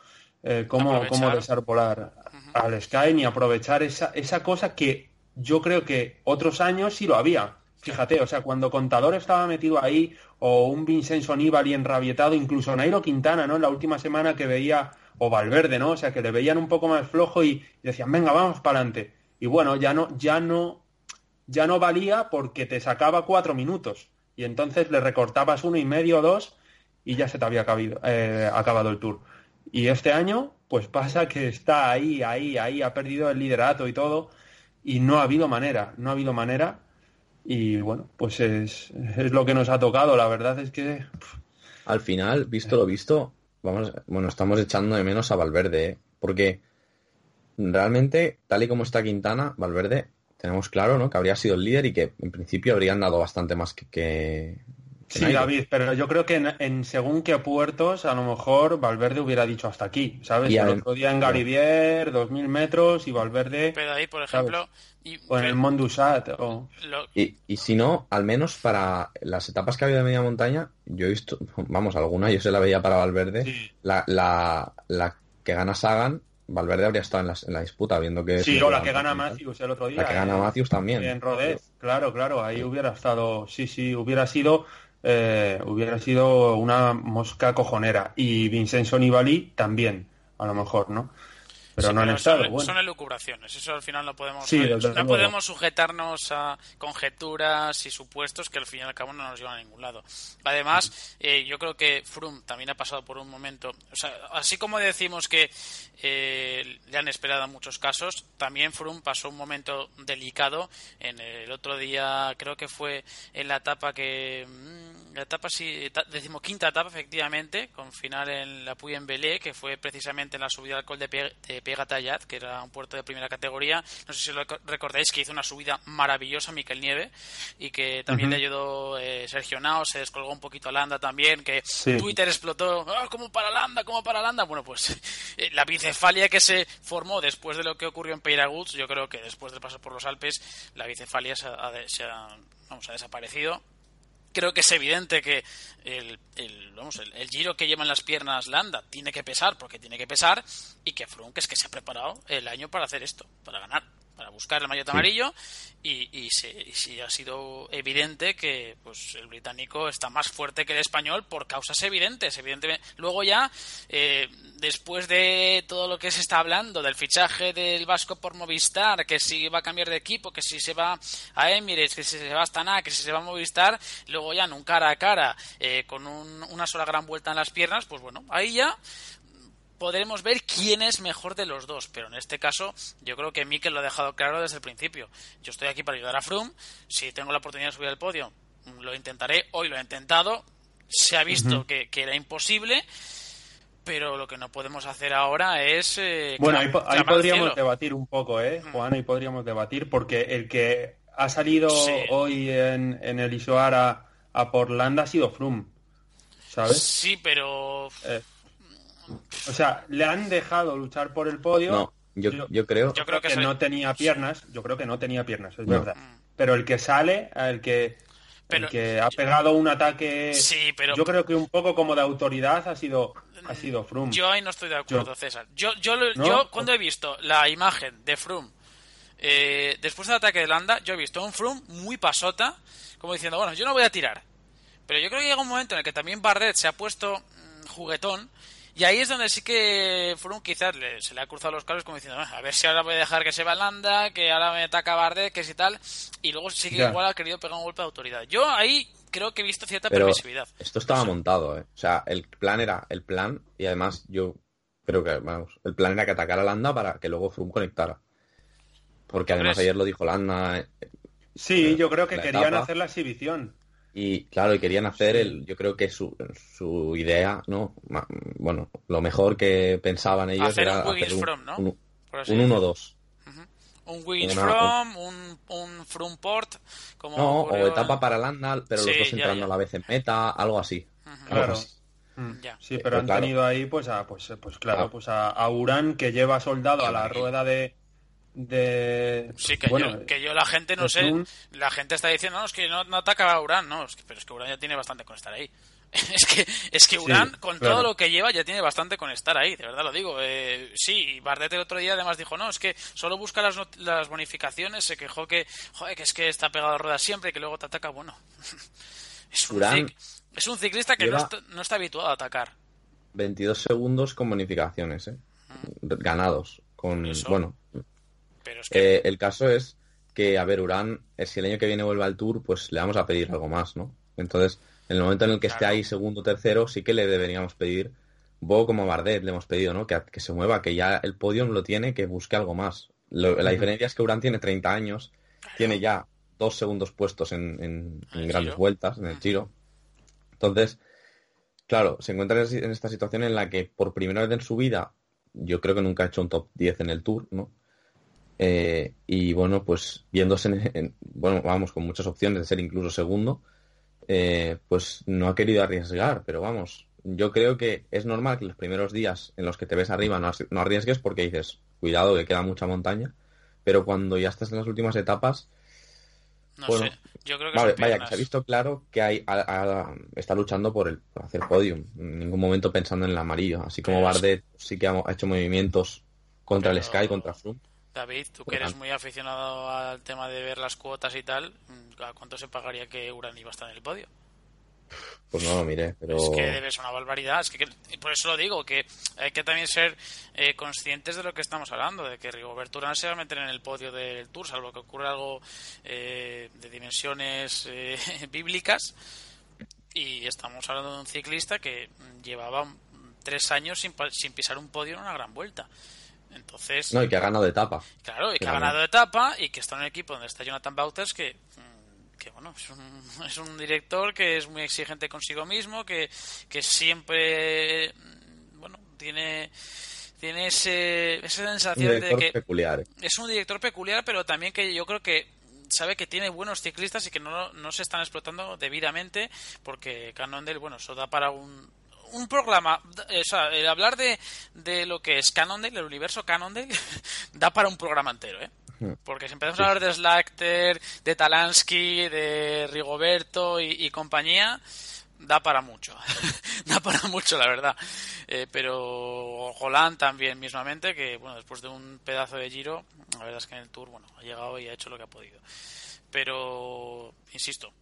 eh, cómo, cómo desarpolar al Sky ni aprovechar esa, esa cosa que yo creo que otros años sí lo había. Fíjate, o sea, cuando Contador estaba metido ahí, o un Vincenzo Nibali enrabietado, incluso Nairo Quintana, ¿no? En la última semana que veía o Valverde, ¿no? O sea, que le veían un poco más flojo y, decían, venga, vamos para adelante. Y bueno, ya no, ya no, ya no valía porque te sacaba cuatro minutos. Y entonces le recortabas uno y medio o dos y ya se te había eh, acabado el tour. Y este año, pues pasa que está ahí, ahí, ahí, ha perdido el liderato y todo, y no ha habido manera, no ha habido manera. Y bueno, pues es, es lo que nos ha tocado. La verdad es que. Al final, visto lo visto, bueno, estamos echando de menos a Valverde, ¿eh? porque realmente, tal y como está Quintana, Valverde, tenemos claro, ¿no? Que habría sido el líder y que en principio habrían dado bastante más que, Sí, David, pero yo creo que en, según qué puertos a lo mejor Valverde hubiera dicho hasta aquí, ¿sabes? el otro día en Garibier, 2.000 metros y Valverde... Pero ahí, por ejemplo... o en el Mondusat. Y, y, si no, al menos para las etapas que ha habido de media montaña, yo he visto, vamos, alguna yo se la veía para Valverde, la, la, la que gana Sagan Valverde habría estado en la, en la disputa, viendo que... Sí, o la que gana Matthews el otro día. La que gana Matthews también. En Rodez, claro, claro, ahí hubiera estado... Sí, sí, hubiera sido eh, hubiera sido una mosca cojonera. Y Vincenzo Nibali también, a lo mejor, ¿no? Pero no han estado. Son, son, elucubraciones, eso al final no podemos, no podemos sujetarnos a conjeturas y supuestos que al fin y al cabo no nos llevan a ningún lado. Además, eh, yo creo que Froome también ha pasado por un momento, o sea, así como decimos que eh, le han esperado muchos casos, también Froome pasó un momento delicado en el otro día, creo que fue en la etapa que mm, la etapa sí, decimoquinta etapa efectivamente, con final en la Puy en Belé, que fue precisamente en la subida al col de, de Pegatayat, que era un puerto de primera categoría. No sé si lo recordáis que hizo una subida maravillosa Miquel Nieve y que también le ayudó eh, Sergio Nao, se descolgó un poquito a Landa también, que Twitter explotó, ¡Ah, como para Landa, como para Landa. Bueno, pues eh, la bicefalia que se formó después de lo que ocurrió en Peiraguts, yo creo que después de pasar por los Alpes, la bicefalia se ha, vamos, ha desaparecido creo que es evidente que el, el, vamos, el, giro que llevan las piernas Landa tiene que pesar porque tiene que pesar y que que es que se ha preparado el año para hacer esto, para ganar para buscar el maillot amarillo y, y, sí, ha sido evidente que pues el británico está más fuerte que el español por causas evidentes evidentemente. Luego ya eh, después de todo lo que se está hablando del fichaje del Vasco por Movistar que si va a cambiar de equipo que si se va a Emirates que si se va a Astana que si se va a Movistar luego ya en un cara a cara eh, con una sola gran vuelta en las piernas pues bueno ahí ya podremos ver quién es mejor de los dos, pero en este caso yo creo que Mikel lo ha dejado claro desde el principio. Yo estoy aquí para ayudar a Froome, si tengo la oportunidad de subir al podio, lo intentaré, hoy lo he intentado, se ha visto que, era imposible, pero lo que no podemos hacer ahora es... Eh, bueno, ahí, podríamos debatir un poco, ¿eh, Juan? Ahí podríamos debatir, porque el que ha salido hoy en, en el Isoara a por Landa ha sido Froome, ¿sabes? Sí, pero... Eh, o sea, le han dejado luchar por el podio. No, yo, yo, creo, yo creo que, no tenía piernas. Yo creo que no tenía piernas, es verdad. Pero el que sale, el que, el que ha pegado un ataque. Sí, pero. Yo creo que un poco como de autoridad ha sido, ha sido Froome. Yo ahí no estoy de acuerdo, César. Yo, yo, yo cuando he visto la imagen de Froome eh, después del ataque de Landa, yo he visto un Froome muy pasota, como diciendo, bueno, yo no voy a tirar. Pero yo creo que llega un momento en el que también Bardet se ha puesto mm, juguetón y ahí es donde sí que Froome quizás se le ha cruzado los cables como diciendo, a ver si ahora voy a dejar que se va Landa, que ahora me ataca Bardet, que si tal. Y luego sí que igual ha querido pegar un golpe de autoridad. Yo ahí creo que he visto cierta permisividad. Esto estaba montado, ¿eh? O sea, el plan era el plan y además yo creo que, vamos, el plan era que atacara a Landa para que luego Froome conectara. Porque además ayer lo dijo Landa. Eh, sí, yo creo que querían hacer la exhibición. Y claro, y querían hacer el, yo creo que su, su idea, ¿no? Bueno, lo mejor que pensaban ellos era un hacer un, from, ¿no? un, 1-2. Un Wiggins from, un, un from port, como No, o etapa para Landa, pero los dos entrando a la vez en meta, algo así. Claro. Mm. Sí, pero han tenido ahí, pues, a, pues, pues claro, pues a, a Urán que lleva soldado a la rueda de, de sí que, yo, que yo la gente no sé la gente está diciendo no es que no, ataca a Urán no pero es que Urán ya tiene bastante con estar ahí. Es que es que Urán con todo lo que lleva ya tiene bastante con estar ahí de verdad lo digo. Eh, sí Bardet el otro día además dijo no es que solo busca las, las bonificaciones se quejó que joder, que es que está pegado a ruedas siempre y que luego te ataca bueno. Es un, es un ciclista que no está, no está habituado a atacar. 22 segundos con bonificaciones ¿eh? ganados con bueno eh, el caso es que, a ver, Urán, eh, si el año que viene vuelve al Tour, pues le vamos a pedir algo más, ¿no? Entonces, en el momento en el que esté ahí segundo tercero, sí que le deberíamos pedir, Bo como Bardet le hemos pedido, ¿no? Que, que se mueva, que ya el podio no lo tiene, que busque algo más. la diferencia es que Urán tiene 30 años, tiene ya dos segundos puestos en, grandes vueltas, en el Giro. Entonces, claro, se encuentra en esta situación en la que por primera vez en su vida, yo creo que nunca ha hecho un top 10 en el Tour, ¿no? Eh, y bueno, pues viéndose, en, bueno, vamos, con muchas opciones de ser incluso segundo, eh, pues no ha querido arriesgar, pero vamos, yo creo que es normal que los primeros días en los que te ves arriba no, arriesgues porque dices, cuidado que queda mucha montaña, pero cuando ya estás en las últimas etapas, no sé. Yo creo que vaya, que se ha visto claro que hay, está luchando por, el, hacer podium, en ningún momento pensando en el amarillo, así como Bardet sí que ha, hecho movimientos contra el Sky, contra Froome David, tú que eres muy aficionado al tema de ver las cuotas y tal, ¿a cuánto se pagaría que Uran iba a estar en el podio? Pues no lo miré, pero... Es que debe ser una barbaridad, es que, por eso lo digo, que hay que también ser eh, conscientes de lo que estamos hablando, de que Rigoberto Urán se va a meter en el podio del Tour, salvo que ocurra algo eh, de dimensiones eh, bíblicas, y estamos hablando de un ciclista que llevaba tres años sin, sin pisar un podio en una gran vuelta. Entonces. No, y que ha ganado de etapa. Claro, y que, ha ganado de etapa y que está en un equipo donde está Jonathan Bauters que. Mm, que bueno, es un, es un director que es muy exigente consigo mismo, que, que siempre. Mm, bueno, tiene tiene ese, esa sensación de que peculiar. es un director peculiar, pero también que yo creo que sabe que tiene buenos ciclistas y que no, no se están explotando debidamente porque Cannondale, bueno, eso da para un, un programa, o sea, el hablar de, de lo que es Cannondale, el universo Cannondale, da para un programa entero, ¿eh? Porque si empezamos a hablar de Slacter, de Talansky, de Rigoberto y, compañía, da para mucho. da para mucho, la verdad. Eh, pero Holland también mismamente, que bueno, después de un pedazo de giro, la verdad es que en el Tour, bueno, ha llegado y ha hecho lo que ha podido. Pero, insisto,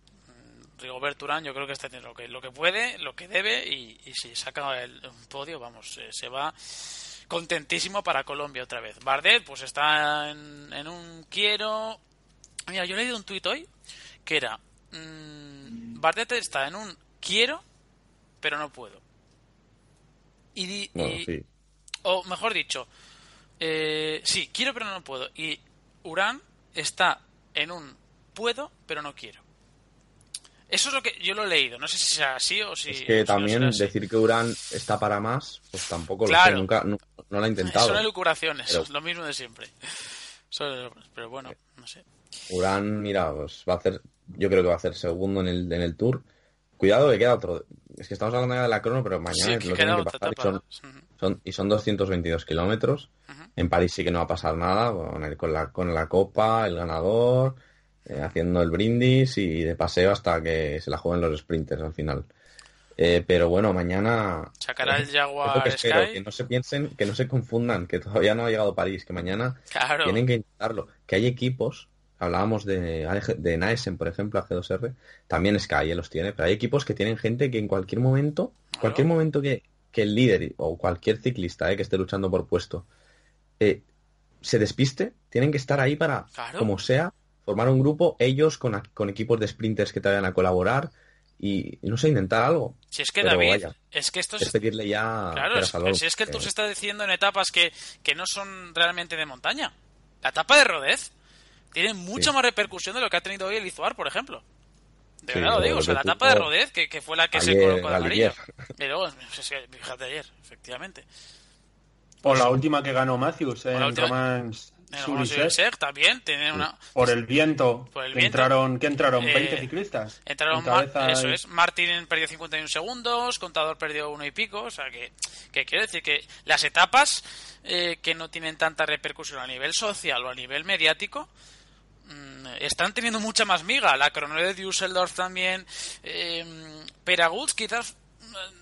Rigoberto Urán yo creo que está haciendo lo que, lo que puede, lo que debe y, si saca el, un podio, vamos, eh, se va contentísimo para Colombia otra vez. Bardet pues está en, un quiero... Mira, yo he leído un tuit hoy que era... Mmm, Bardet está en un quiero, pero no puedo. Y, O mejor dicho, eh, sí, quiero pero no puedo. Y Urán está en un puedo, pero no quiero. Eso es lo que yo lo he leído. No sé si sea así o si. Es que también decir que Urán está para más, pues tampoco lo sé. Nunca no, lo ha intentado. Son elucubraciones, es lo mismo de siempre. pero bueno, no sé. Urán, mira, pues va a hacer. Yo creo que va a hacer segundo en el, en el Tour. Cuidado que queda otro. Es que estamos hablando ya de la crono, pero mañana lo tienen que pasar. Y son, y son 222 kilómetros. En París sí que no va a pasar nada, con, la, con la copa, el ganador, eh, haciendo el brindis y de paseo hasta que se la jueguen los sprinters al final. Eh, pero bueno, mañana. Sacará el Jaguar que, Sky. que no se piensen, que no se confundan, que todavía no ha llegado París, que mañana tienen que intentarlo. Que hay equipos, hablábamos de, de Naesen, por ejemplo, a G2R, también Sky los tiene, pero hay equipos que tienen gente que en cualquier momento, cualquier momento que, que el líder o cualquier ciclista eh, que esté luchando por puesto eh, se despiste, tienen que estar ahí para, como sea, formar un grupo, ellos con, con equipos de sprinters que te vayan a colaborar y, no sé, intentar algo. Si es que David, es que esto es... pedirle ya... Claro, si es que tú se está diciendo en etapas que, que no son realmente de montaña. La etapa de Rodez tiene mucha más repercusión de lo que ha tenido hoy el Izuar, por ejemplo. De verdad lo digo, o sea, la etapa de Rodez, que, que fue la que se colocó de amarillo. Pero, fíjate ayer, efectivamente. O la última que ganó Matthews en última... Romance también tiene una por el viento, por el viento. entraron ¿qué entraron 20 eh, ciclistas entraron eso es. Martín perdió 51 segundos Contador perdió uno y pico o sea que, que quiero decir que las etapas eh, que no tienen tanta repercusión a nivel social o a nivel mediático mm, están teniendo mucha más miga. La crono de Düsseldorf también eh, Peraguts quizás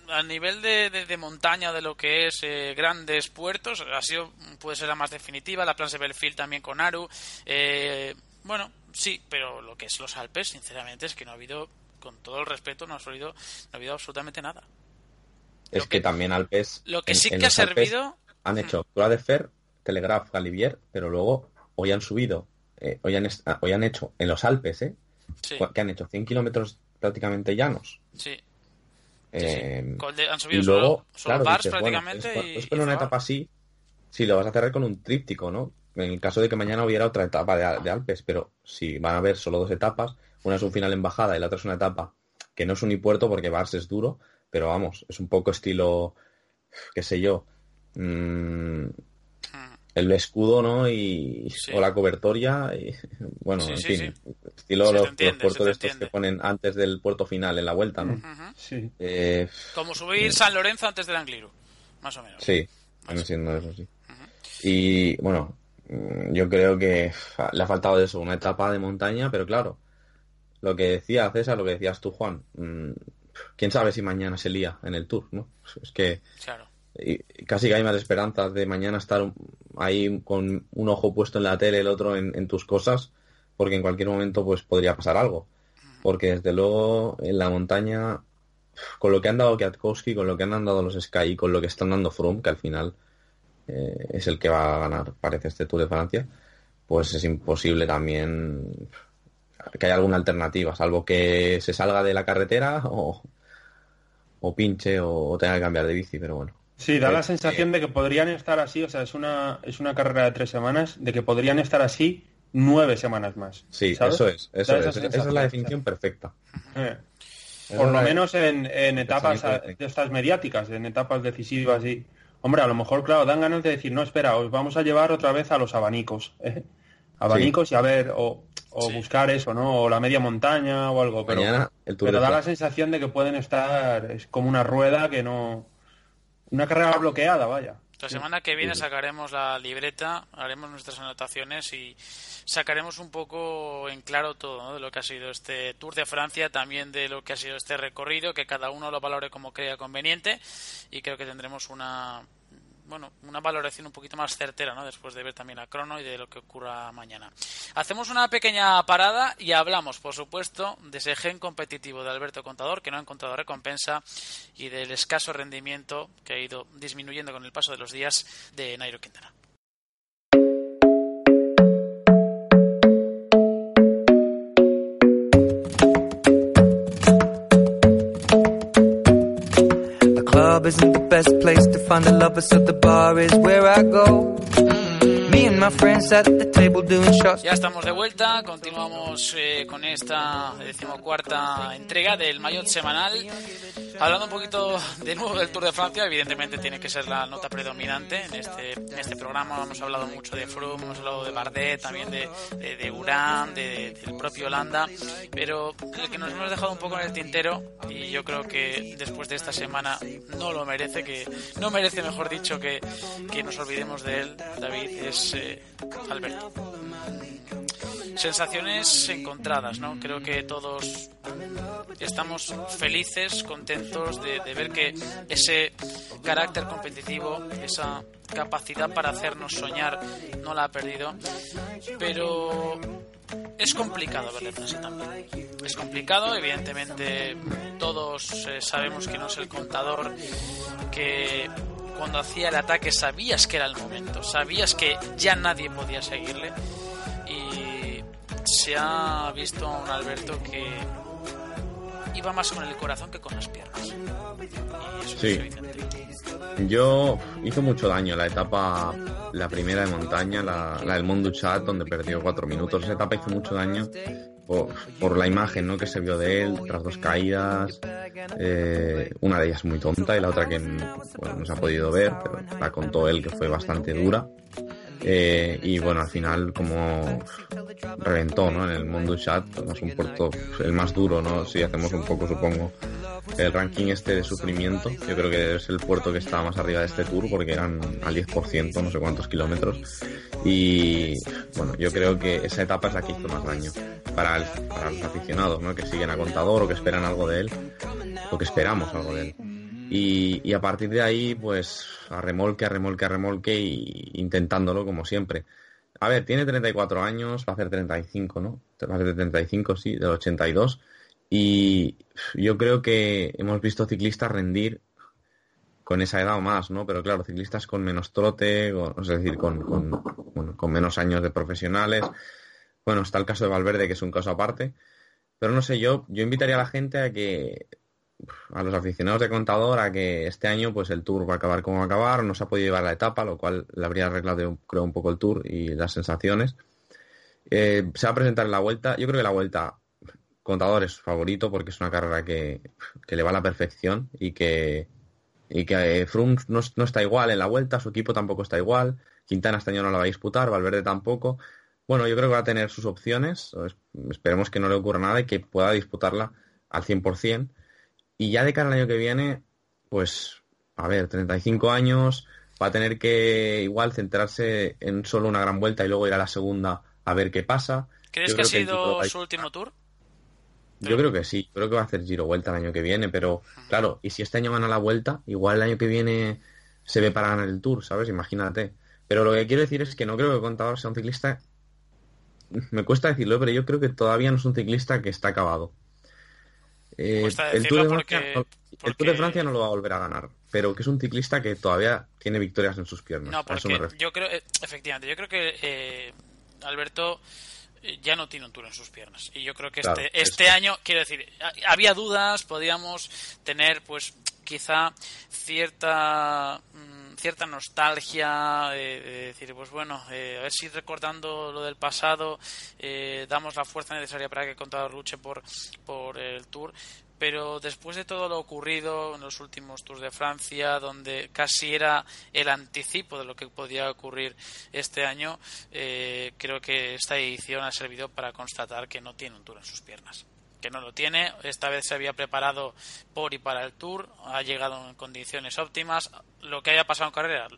a nivel de, de, montaña de lo que es eh, grandes puertos ha sido puede ser la más definitiva la Planche Belfield también con Aru. Eh, bueno sí pero lo que es los Alpes sinceramente es que no ha habido con todo el respeto no ha habido no ha habido absolutamente nada. Es que, también Alpes lo que sí que ha servido han hecho Croix de Fer Telegraph Galivier pero luego hoy han subido eh, hoy han hoy han hecho en los Alpes eh que han hecho 100 kilómetros prácticamente llanos. Sí eh, han subido y luego, claro, prácticamente. es, una etapa así, si lo vas a cerrar con un tríptico, ¿no? En el caso de que mañana hubiera otra etapa de, Alpes, pero si van a haber solo dos etapas, una es un final en bajada y la otra es una etapa que no es un puerto porque Bars es duro, pero vamos, es un poco estilo, qué sé yo, mmm, el escudo, ¿no? Y, O la cobertoria. Y, bueno, en fin. Estilo los, puertos estos que ponen antes del puerto final en la vuelta, ¿no? Sí. Eh, Como subir San Lorenzo antes del Angliru, más o menos. Sí, viene siendo eso, sí. Y bueno, mm, yo creo que le ha faltado eso, una etapa de montaña, pero claro, lo que decía César, lo que decías tú, Juan, mm, quién sabe si mañana se lía en el Tour, ¿no? Es que claro casi que hay más esperanzas de mañana estar ahí con un ojo puesto en la tele, el otro en, tus cosas, porque en cualquier momento pues podría pasar algo. Porque desde luego en la montaña, con lo que han dado Kwiatkowski, con lo que han dado los Sky, con lo que están dando Froome, que al final eh, es el que va a ganar, parece, este Tour de Francia, pues es imposible también que haya alguna alternativa, salvo que se salga de la carretera o, o pinche o tenga que cambiar de bici, pero bueno. Sí, da la sensación de que podrían estar así, o sea, es una, es una carrera de tres semanas, de que podrían estar así nueve semanas más. Sí, eso es, eso es, esa, es la definición perfecta. Eh, por lo menos en, en etapas de estas mediáticas, en etapas decisivas y... Hombre, a lo mejor, claro, dan ganas de decir, no, espera, os vamos a llevar otra vez a los abanicos. ¿eh? Abanicos y a ver, o, o buscar eso, ¿no? O la media montaña o algo. Pero, pero da la sensación de que pueden estar, es como una rueda que no una carrera bloqueada, vaya. La semana que viene sacaremos la libreta, haremos nuestras anotaciones y sacaremos un poco en claro todo de lo que ha sido este Tour de Francia, también de lo que ha sido este recorrido, que cada uno lo valore como crea conveniente y creo que tendremos una bueno, una valoración un poquito más certera, ¿no? Después de ver también a Crono y de lo que ocurra mañana. Hacemos una pequeña parada y hablamos, por supuesto, de ese gen competitivo de Alberto Contador que no ha encontrado recompensa y del escaso rendimiento que ha ido disminuyendo con el paso de los días de Nairo Quintana. Ya estamos de vuelta, continuamos eh, con esta decimocuarta entrega del Mayotte semanal Hablando un poquito de nuevo del Tour de Francia, evidentemente tiene que ser la nota predominante en este, en este programa. Hemos hablado mucho de Froome, hemos hablado de Bardet, también de, de, de Urán, de, del propio Holanda, pero el que nos hemos dejado un poco en el tintero, y yo creo que después de esta semana no lo merece, que no merece, mejor dicho, que, que nos olvidemos de él, David, es eh, Alberto sensaciones encontradas, ¿no? Creo que todos estamos felices, contentos de, ver que ese carácter competitivo, esa capacidad para hacernos soñar, no la ha perdido. Pero es complicado verle así también. Es complicado, evidentemente todos eh, sabemos que no es el contador que cuando hacía el ataque sabías que era el momento, sabías que ya nadie podía seguirle se ha visto a un Alberto que iba más con el corazón que con las piernas. sí. Yo hizo mucho daño la etapa, la primera de montaña, la, la del Mondo Chat, donde perdió cuatro minutos. Esa etapa hizo mucho daño por, la imagen ¿no? que se vio de él tras dos caídas. Eh, una de ellas muy tonta y la otra que no se ha podido ver, pero la contó él que fue bastante dura. Eh, y bueno, al final como reventó ¿no? en el mundo chat, es un puerto el más duro, ¿no? Si hacemos un poco, supongo, el ranking este de sufrimiento, yo creo que es el puerto que estaba más arriba de este tour porque eran al 10%, no sé cuántos kilómetros. Y bueno, yo creo que esa etapa es la que hizo más daño para, para los aficionados, ¿no? Que siguen a contador o que esperan algo de él, o que esperamos algo de él. Y, a partir de ahí, pues a remolque, a remolque, a remolque y intentándolo como siempre. A ver, tiene 34 años, va a hacer 35, ¿no? Va a hacer 35, sí, del 82. Y yo creo que hemos visto ciclistas rendir con esa edad o más, ¿no? Pero claro, ciclistas con menos trote, es decir, con, con, con menos años de profesionales. Bueno, está el caso de Valverde, que es un caso aparte. Pero no sé, yo, yo invitaría a la gente a que a los aficionados de contador a que este año pues el tour va a acabar como va a acabar, no se ha podido llevar la etapa, lo cual le habría arreglado creo un poco el tour y las sensaciones. Eh, se va a presentar en la vuelta, yo creo que la vuelta contador es favorito porque es una carrera que, le va a la perfección y que y que eh, Froome no, no, está igual en la vuelta, su equipo tampoco está igual, Quintana este año no la va a disputar, Valverde tampoco. Bueno, yo creo que va a tener sus opciones, esperemos que no le ocurra nada y que pueda disputarla al 100%. Y ya de cara al año que viene, pues, a ver, 35 años, va a tener que igual centrarse en solo una gran vuelta y luego ir a la segunda a ver qué pasa. ¿Crees que ha sido su último tour? Yo creo que sí, creo que va a hacer Giro Vuelta el año que viene, pero claro, y si este año gana la Vuelta, igual el año que viene se ve para ganar el Tour, ¿sabes? Imagínate. Pero lo que quiero decir es que no creo que Contador sea un ciclista, me cuesta decirlo, pero yo creo que todavía no es un ciclista que está acabado. Eh, el, Tour de Francia, no lo va a volver a ganar, pero que es un ciclista que todavía tiene victorias en sus piernas. No, porque yo creo, eh, efectivamente, yo creo que eh, Alberto ya no tiene un Tour en sus piernas. Y yo creo que este, este año, quiero decir, había dudas, podíamos tener, pues, quizá cierta mm, cierta nostalgia de, decir pues bueno a ver si recordando lo del pasado damos la fuerza necesaria para que Contador luche por por el Tour pero después de todo lo ocurrido en los últimos Tours de Francia, donde casi era el anticipo de lo que podía ocurrir este año, eh, creo que esta edición ha servido para constatar que no tiene un Tour en sus piernas. Que no lo tiene, esta vez se había preparado por y para el Tour, ha llegado en condiciones óptimas, lo que haya pasado en carrera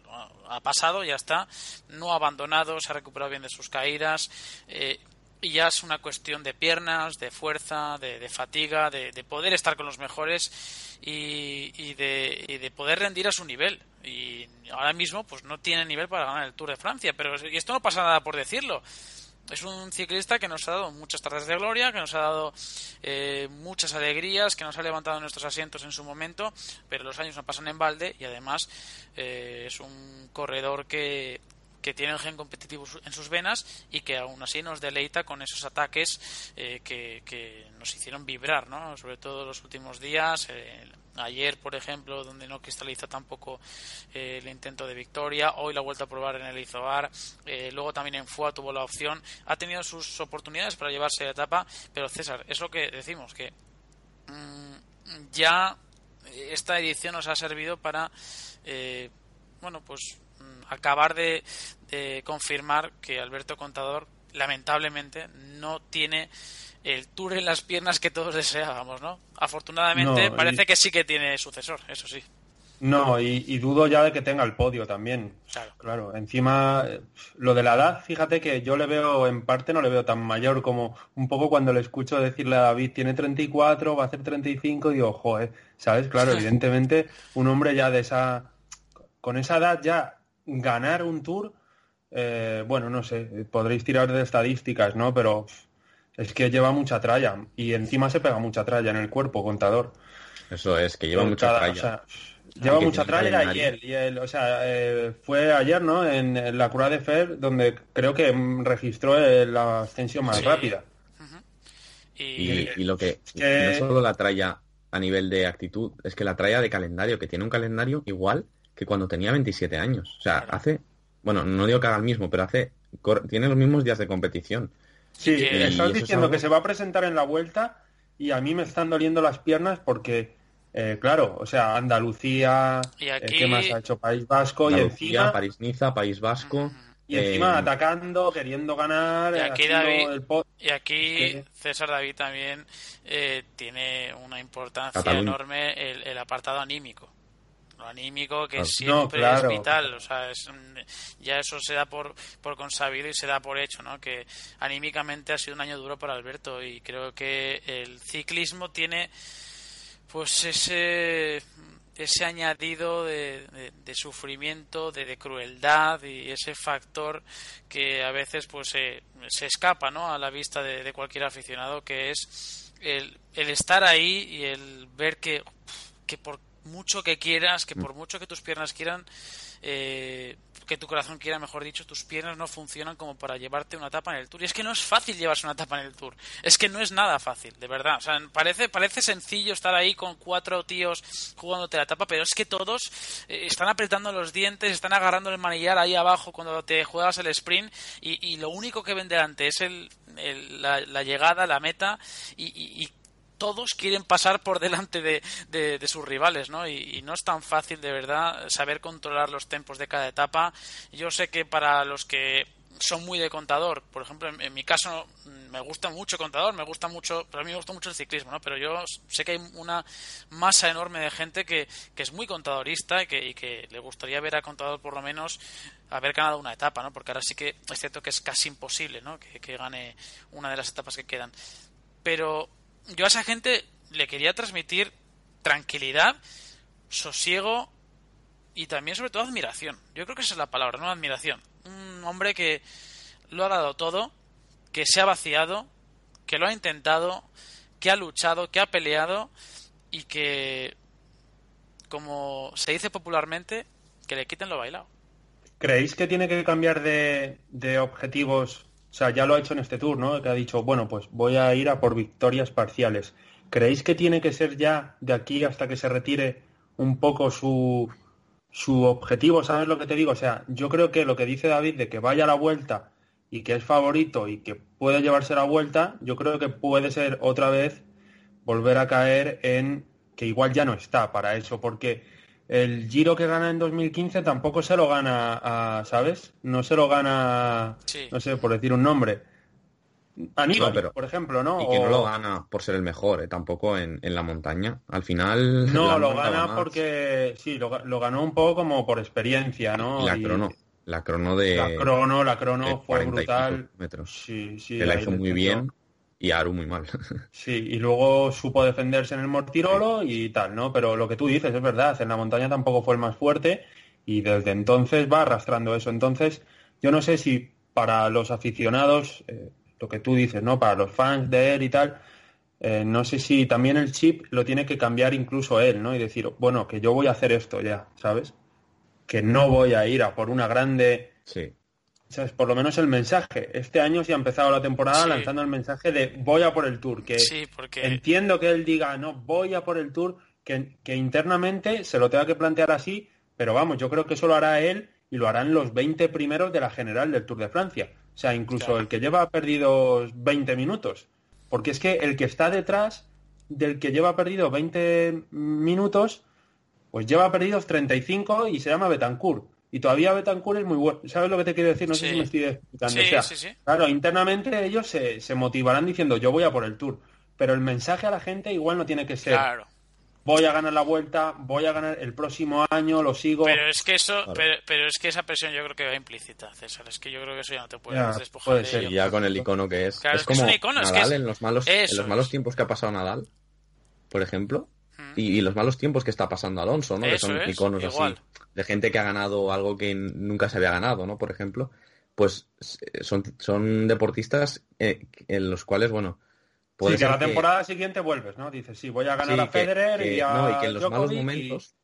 ha pasado, ya está, no ha abandonado, se ha recuperado bien de sus caídas. Eh, y ya es una cuestión de piernas, de fuerza, de, fatiga, de, poder estar con los mejores y, de, poder rendir a su nivel. Y ahora mismo pues no tiene nivel para ganar el Tour de Francia, pero y esto no pasa nada por decirlo. Es un ciclista que nos ha dado muchas tardes de gloria, que nos ha dado eh, muchas alegrías, que nos ha levantado nuestros asientos en su momento, pero los años no pasan en balde y además eh, es un corredor que, que tiene el gen competitivo en sus venas y que aún así nos deleita con esos ataques eh, que, nos hicieron vibrar, ¿no? sobre todo los últimos días. Eh, ayer, por ejemplo, donde no cristaliza tampoco eh, el intento de victoria, hoy la vuelta a probar en el Izobar, luego también en FUA tuvo la opción, ha tenido sus oportunidades para llevarse la etapa, pero César, es lo que decimos, que mm, ya esta edición nos ha servido para, eh, bueno, pues mm, acabar de, confirmar que Alberto Contador lamentablemente no tiene el tour en las piernas que todos deseábamos, ¿no? Afortunadamente parece que sí que tiene sucesor, eso sí. No, y, dudo ya de que tenga el podio también. Claro. claro. Encima, lo de la edad, fíjate que yo le veo, en parte no le veo tan mayor como un poco cuando le escucho decirle a David, tiene 34, va a hacer 35, digo, joder, ¿sabes? Claro, evidentemente, un hombre ya de esa, con esa edad ya ganar un tour, eh, bueno, no sé, podréis tirar de estadísticas, ¿no? Pero es que lleva mucha tralla y encima se pega mucha tralla en el cuerpo, contador. Eso es, que lleva mucha tralla. Lleva mucha tralla ayer, y el, o sea, eh, fue ayer, ¿no? En, la Cura de Fer, donde creo que registró la ascensión más rápida. y, lo que, no solo la tralla a nivel de actitud, es que la tralla de calendario, que tiene un calendario igual que cuando tenía 27 años. O sea, hace, bueno, no digo que haga el mismo, pero hace, tiene los mismos días de competición. Sí, estás diciendo que se va a presentar en la vuelta y a mí me están doliendo las piernas porque eh, claro, o sea, Andalucía, y eh, ¿qué más ha hecho? País Vasco y encima... París-Niza, País Vasco... Y encima eh, atacando, queriendo ganar. Y aquí, David, y aquí César David también tiene una importancia enorme el, apartado anímico. Lo anímico que siempre es vital. O sea, ya eso se da por, por consabido y se da por hecho, ¿no? Que anímicamente ha sido un año duro para Alberto y creo que el ciclismo tiene pues ese ese añadido de, sufrimiento, de, crueldad y ese factor que a veces pues se escapa ¿no? a la vista de, cualquier aficionado que es el, el, estar ahí y el ver que, que por mucho que quieras, que por mucho que tus piernas quieran, eh, que tu corazón quiera, mejor dicho, tus piernas no funcionan como para llevarte una etapa en el Tour. Y es que no es fácil llevarse una etapa en el Tour. Es que no es nada fácil, de verdad. O sea, parece, parece sencillo estar ahí con cuatro tíos jugándote la etapa, pero es que todos eh, están apretando los dientes, están agarrando el manillar ahí abajo cuando te juegas el sprint y, lo único que ven delante es el, la, llegada, la meta y, y, todos quieren pasar por delante de, sus rivales, ¿no? Y, no es tan fácil, de verdad, saber controlar los tempos de cada etapa. Yo sé que para los que son muy de contador, por ejemplo, en, mi caso mm, me gusta mucho contador, me gusta mucho, pero a mí me gusta mucho el ciclismo, ¿no? Pero yo sé que hay una masa enorme de gente que, que es muy contadorista y que, y que le gustaría ver a contador por lo menos haber ganado una etapa, ¿no? Porque ahora sí que es cierto que es casi imposible, ¿no? Que, que gane una de las etapas que quedan. Pero yo a esa gente le quería transmitir tranquilidad, sosiego y también sobre todo admiración. Yo creo que esa es la palabra, no admiración. Un hombre que lo ha dado todo, que se ha vaciado, que lo ha intentado, que ha luchado, que ha peleado y que, como se dice popularmente, que le quiten lo bailado. ¿Creéis que tiene que cambiar de, de objetivos sea, ya lo ha hecho en este tour, ¿no? Que ha dicho, bueno, pues voy a ir a por victorias parciales. ¿Creéis que tiene que ser ya de aquí hasta que se retire un poco su, su objetivo? ¿Sabes lo que te digo? O sea, yo creo que lo que dice David de que vaya a la vuelta y que es favorito y que puede llevarse la vuelta, yo creo que puede ser otra vez volver a caer en que igual ya no está para eso, porque el Giro que gana en 2015 tampoco se lo gana, a, ¿sabes? No se lo gana, no sé, por decir un nombre. Aníbal, pero, por ejemplo, ¿no? Y que no lo gana por ser el mejor, ¿eh? tampoco en, la montaña. Al final... No, lo gana porque, sí, lo, ganó un poco como por experiencia, ¿no? la crono. La crono de... La crono, la crono fue brutal. Metros. Sí, sí. Que la hizo muy bien y Aru muy mal. Sí, y luego supo defenderse en el Mortirolo y tal, ¿no? Pero lo que tú dices es verdad, en la montaña tampoco fue el más fuerte y desde entonces va arrastrando eso. Entonces, yo no sé si para los aficionados, eh, lo que tú dices, ¿no? Para los fans de él y tal, eh, no sé si también el chip lo tiene que cambiar incluso él, ¿no? Y decir, bueno, que yo voy a hacer esto ya, ¿sabes? Que no voy a ir a por una grande sí es Por lo menos el mensaje. Este año sí ha empezado la temporada lanzando el mensaje de voy a por el tour. Que entiendo que él diga no voy a por el tour, que, que, internamente se lo tenga que plantear así, pero vamos, yo creo que eso lo hará él y lo harán los 20 primeros de la general del Tour de Francia. O sea, incluso el que lleva perdidos 20 minutos. Porque es que el que está detrás del que lleva perdido 20 minutos, pues lleva perdidos 35 y se llama Betancourt. Y todavía Betancourt es muy bueno. ¿Sabes lo que te quiero decir? No sé si me estoy explicando. claro, internamente ellos se, se, motivarán diciendo yo voy a por el Tour. Pero el mensaje a la gente igual no tiene que ser claro voy a ganar la vuelta, voy a ganar el próximo año, lo sigo. Pero es que eso, pero, es que esa presión yo creo que va implícita, César. Es que yo creo que eso ya no te puedes despojar de ello. ya con el icono que es. es, como Nadal en los malos, en los malos tiempos que ha pasado Nadal, por ejemplo, y, los malos tiempos que está pasando Alonso, ¿no? que son iconos así de gente que ha ganado algo que nunca se había ganado, ¿no? Por ejemplo, pues son, son deportistas eh, en los cuales, bueno, sí, que la temporada siguiente vuelves, ¿no? Dices, sí, voy a ganar a Federer y a no, y que en los malos momentos,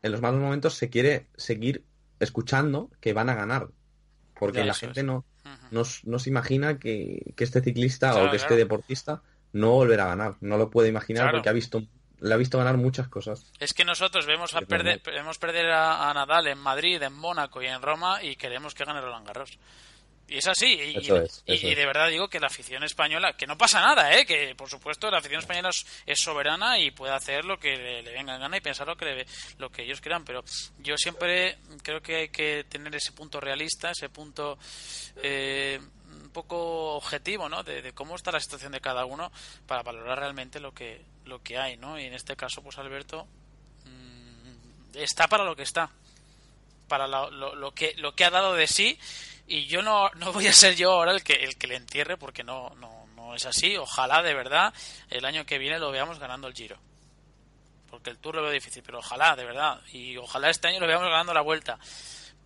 en los malos momentos se quiere seguir escuchando que van a ganar, porque la gente no, no, se imagina que, este ciclista o que este deportista no volverá a ganar, no lo puede imaginar porque ha visto le ha visto ganar muchas cosas. Es que nosotros vemos a perder, vemos perder a, a, Nadal en Madrid, en Mónaco y en Roma y queremos que gane Roland Garros. Y es así. Y, de verdad digo que la afición española, que no pasa nada, ¿eh? que por supuesto la afición española es, soberana y puede hacer lo que le, venga en gana y pensar lo que, lo que ellos quieran. Pero yo siempre creo que hay que tener ese punto realista, ese punto eh, un poco objetivo ¿no? De, cómo está la situación de cada uno para valorar realmente lo que, lo que hay. ¿no? Y en este caso, pues Alberto mm, está para lo que está. Para lo, lo, que, lo que ha dado de sí y yo no, no voy a ser yo ahora el que, el que le entierre porque no, no, no es así. Ojalá de verdad el año que viene lo veamos ganando el Giro. Porque el Tour lo veo difícil, pero ojalá, de verdad. Y ojalá este año lo veamos ganando la vuelta.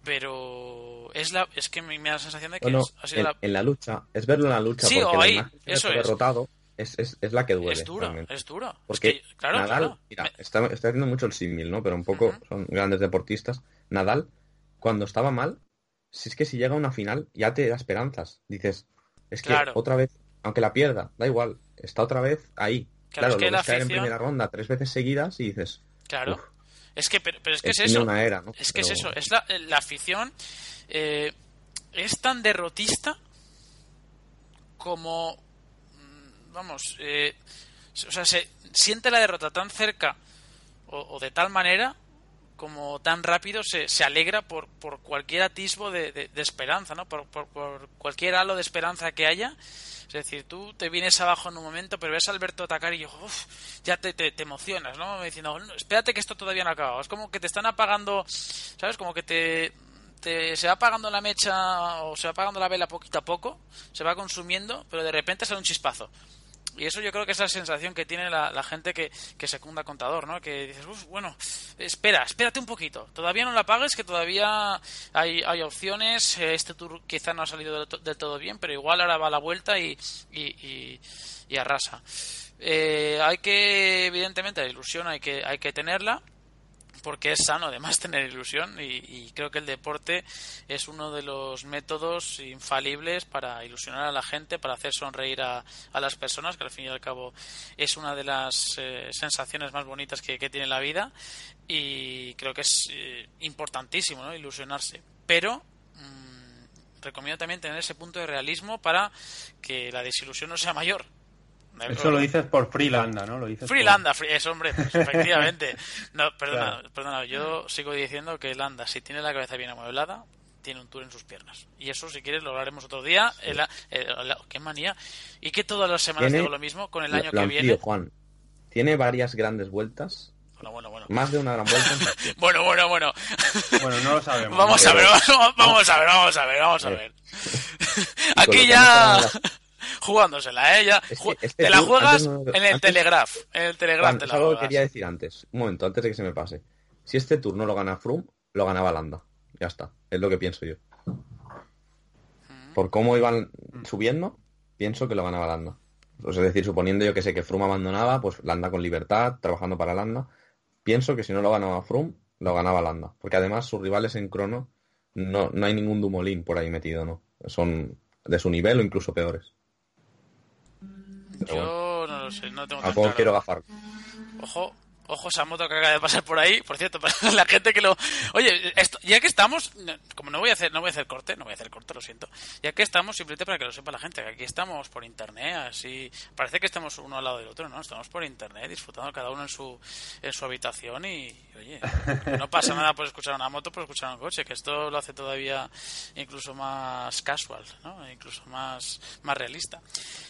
Pero es la es que me, da la sensación de que ha sido en, la... en, la... lucha, es verlo en la lucha sí, porque ahí, eso es. derrotado es, es, es, la que duele. Es duro, es duro. Porque claro, Nadal, mira, está, está, haciendo mucho el símil, ¿no? Pero un poco son grandes deportistas. Nadal, cuando estaba mal, si es que si llega a una final ya te da esperanzas. Dices, es que otra vez, aunque la pierda, da igual, está otra vez ahí. Claro, es que lo caer en primera ronda tres veces seguidas y dices. Claro. es que, pero, es que es, eso. era, ¿no? Es que es eso. Es la, la afición eh, es tan derrotista como. Vamos. Eh, o sea, se siente la derrota tan cerca o de tal manera como tan rápido se, se alegra por, por cualquier atisbo de, de, esperanza, ¿no? Por, por, cualquier halo de esperanza que haya. Es decir, tú te vienes abajo en un momento, pero ves a Alberto atacar y ya te, te, emocionas, ¿no? Diciendo, espérate que esto todavía no ha acabado. Es como que te están apagando, ¿sabes? Como que te, se va apagando la mecha o se va apagando la vela poquito a poco, se va consumiendo, pero de repente sale un chispazo. Y eso yo creo que es la sensación que tiene la, gente que, que, secunda contador, ¿no? Que dices, bueno, espera, espérate un poquito. Todavía no la pagues, que todavía hay, hay opciones. Este tour quizá no ha salido del, todo bien, pero igual ahora va a la vuelta y, y, y, arrasa. Eh, hay que, evidentemente, la ilusión hay que, hay que tenerla porque es sano además tener ilusión y, creo que el deporte es uno de los métodos infalibles para ilusionar a la gente, para hacer sonreír a, las personas, que al fin y al cabo es una de las eh, sensaciones más bonitas que, tiene la vida y creo que es eh, importantísimo ¿no? ilusionarse. Pero mm, recomiendo también tener ese punto de realismo para que la desilusión no sea mayor eso lo dices por Freelanda, ¿no? Lo dices Freelanda, es hombre, pues, efectivamente. No, perdona, perdona, yo sigo diciendo que Landa, si tiene la cabeza bien amueblada, tiene un tour en sus piernas. Y eso, si quieres, lo hablaremos otro día. qué manía. Y que todas las semanas digo lo mismo con el año que viene. Juan. Tiene varias grandes vueltas. Bueno, bueno, bueno. Más de una gran vuelta. bueno, bueno, bueno. Bueno, no lo sabemos. Vamos a ver, vamos a ver, vamos a ver, vamos a ver. Aquí ya jugándosela, ¿eh? este te la juegas en el Telegraph. En el Telegraph te la algo que quería decir antes. Un momento, antes de que se me pase. Si este turno lo gana Froome, lo ganaba Landa. Ya está. Es lo que pienso yo. Por cómo iban subiendo, pienso que lo ganaba Landa. es decir, suponiendo yo que sé que Froome abandonaba, pues Landa con libertad, trabajando para Landa. Pienso que si no lo ganaba Froome, lo ganaba Landa. Porque además sus rivales en crono no, no hay ningún Dumolín por ahí metido, ¿no? Son de su nivel o incluso peores. Yo no lo sé, no tengo Tampoco quiero gafar. Ojo, Ojo esa moto que acaba de pasar por ahí. Por cierto, para la gente que lo. Oye, esto, ya que estamos, como no voy a hacer, no voy a hacer corte, no voy a hacer corte, lo siento. Ya que estamos, simplemente para que lo sepa la gente, que aquí estamos por internet, así. Parece que estamos uno al lado del otro, ¿no? Estamos por internet, disfrutando cada uno en su, en su habitación y, oye, no pasa nada por escuchar una moto, por escuchar un coche, que esto lo hace todavía incluso más casual, ¿no? Incluso más, más realista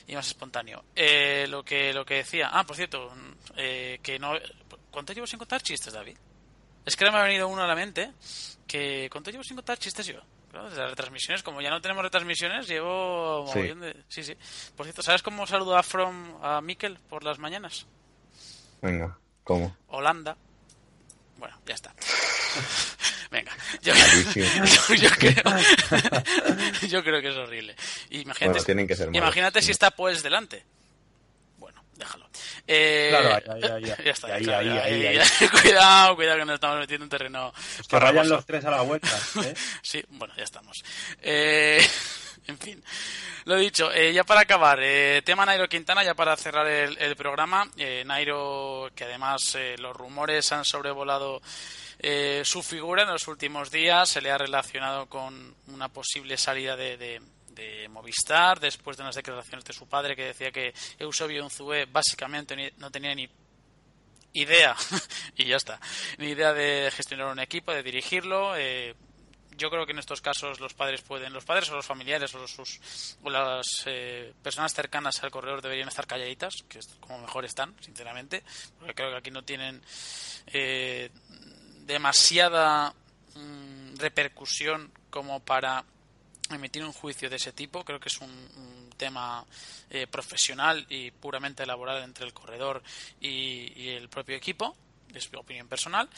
y más espontáneo. Eh, lo que, lo que decía, ah, por cierto, eh, que no ¿Cuánto llevo sin contar chistes, David? Es que ahora me ha venido uno a la mente que ¿cuánto llevo sin contar chistes yo? Claro, desde las retransmisiones, como ya no tenemos retransmisiones, llevo sí. De... sí, sí. Por cierto, ¿sabes cómo saludo a From a Mikel por las mañanas? Venga, ¿cómo? Holanda. Bueno, ya está. Venga, yo, yo, yo, creo, yo creo que es horrible. Imagínate, bueno, tienen que ser imagínate si está pues delante. Déjalo. Eh, claro, ahí, ahí, ahí, ya está. ahí, ya, ahí, ya, ahí, ya, ya. Cuidado, cuidado que nos estamos metiendo en terreno. Que vayan los tres a la vuelta. ¿eh? sí, bueno, ya estamos. Eh, en fin, lo dicho, eh, ya para acabar, eh, tema Nairo Quintana, ya para cerrar el, el programa. Eh, Nairo, que además eh, los rumores han sobrevolado eh, su figura en los últimos días, se le ha relacionado con una posible salida de, de de Movistar después de unas declaraciones de su padre que decía que Eusebio Unzué básicamente no tenía ni idea y ya está ni idea de gestionar un equipo de dirigirlo eh, yo creo que en estos casos los padres pueden los padres o los familiares o, sus, o las eh, personas cercanas al corredor deberían estar calladitas que es como mejor están sinceramente porque creo que aquí no tienen eh, demasiada mmm, repercusión como para emitir un juicio de ese tipo. Creo que es un, tema eh, profesional y puramente laboral entre el corredor y, el propio equipo. Es mi opinión personal.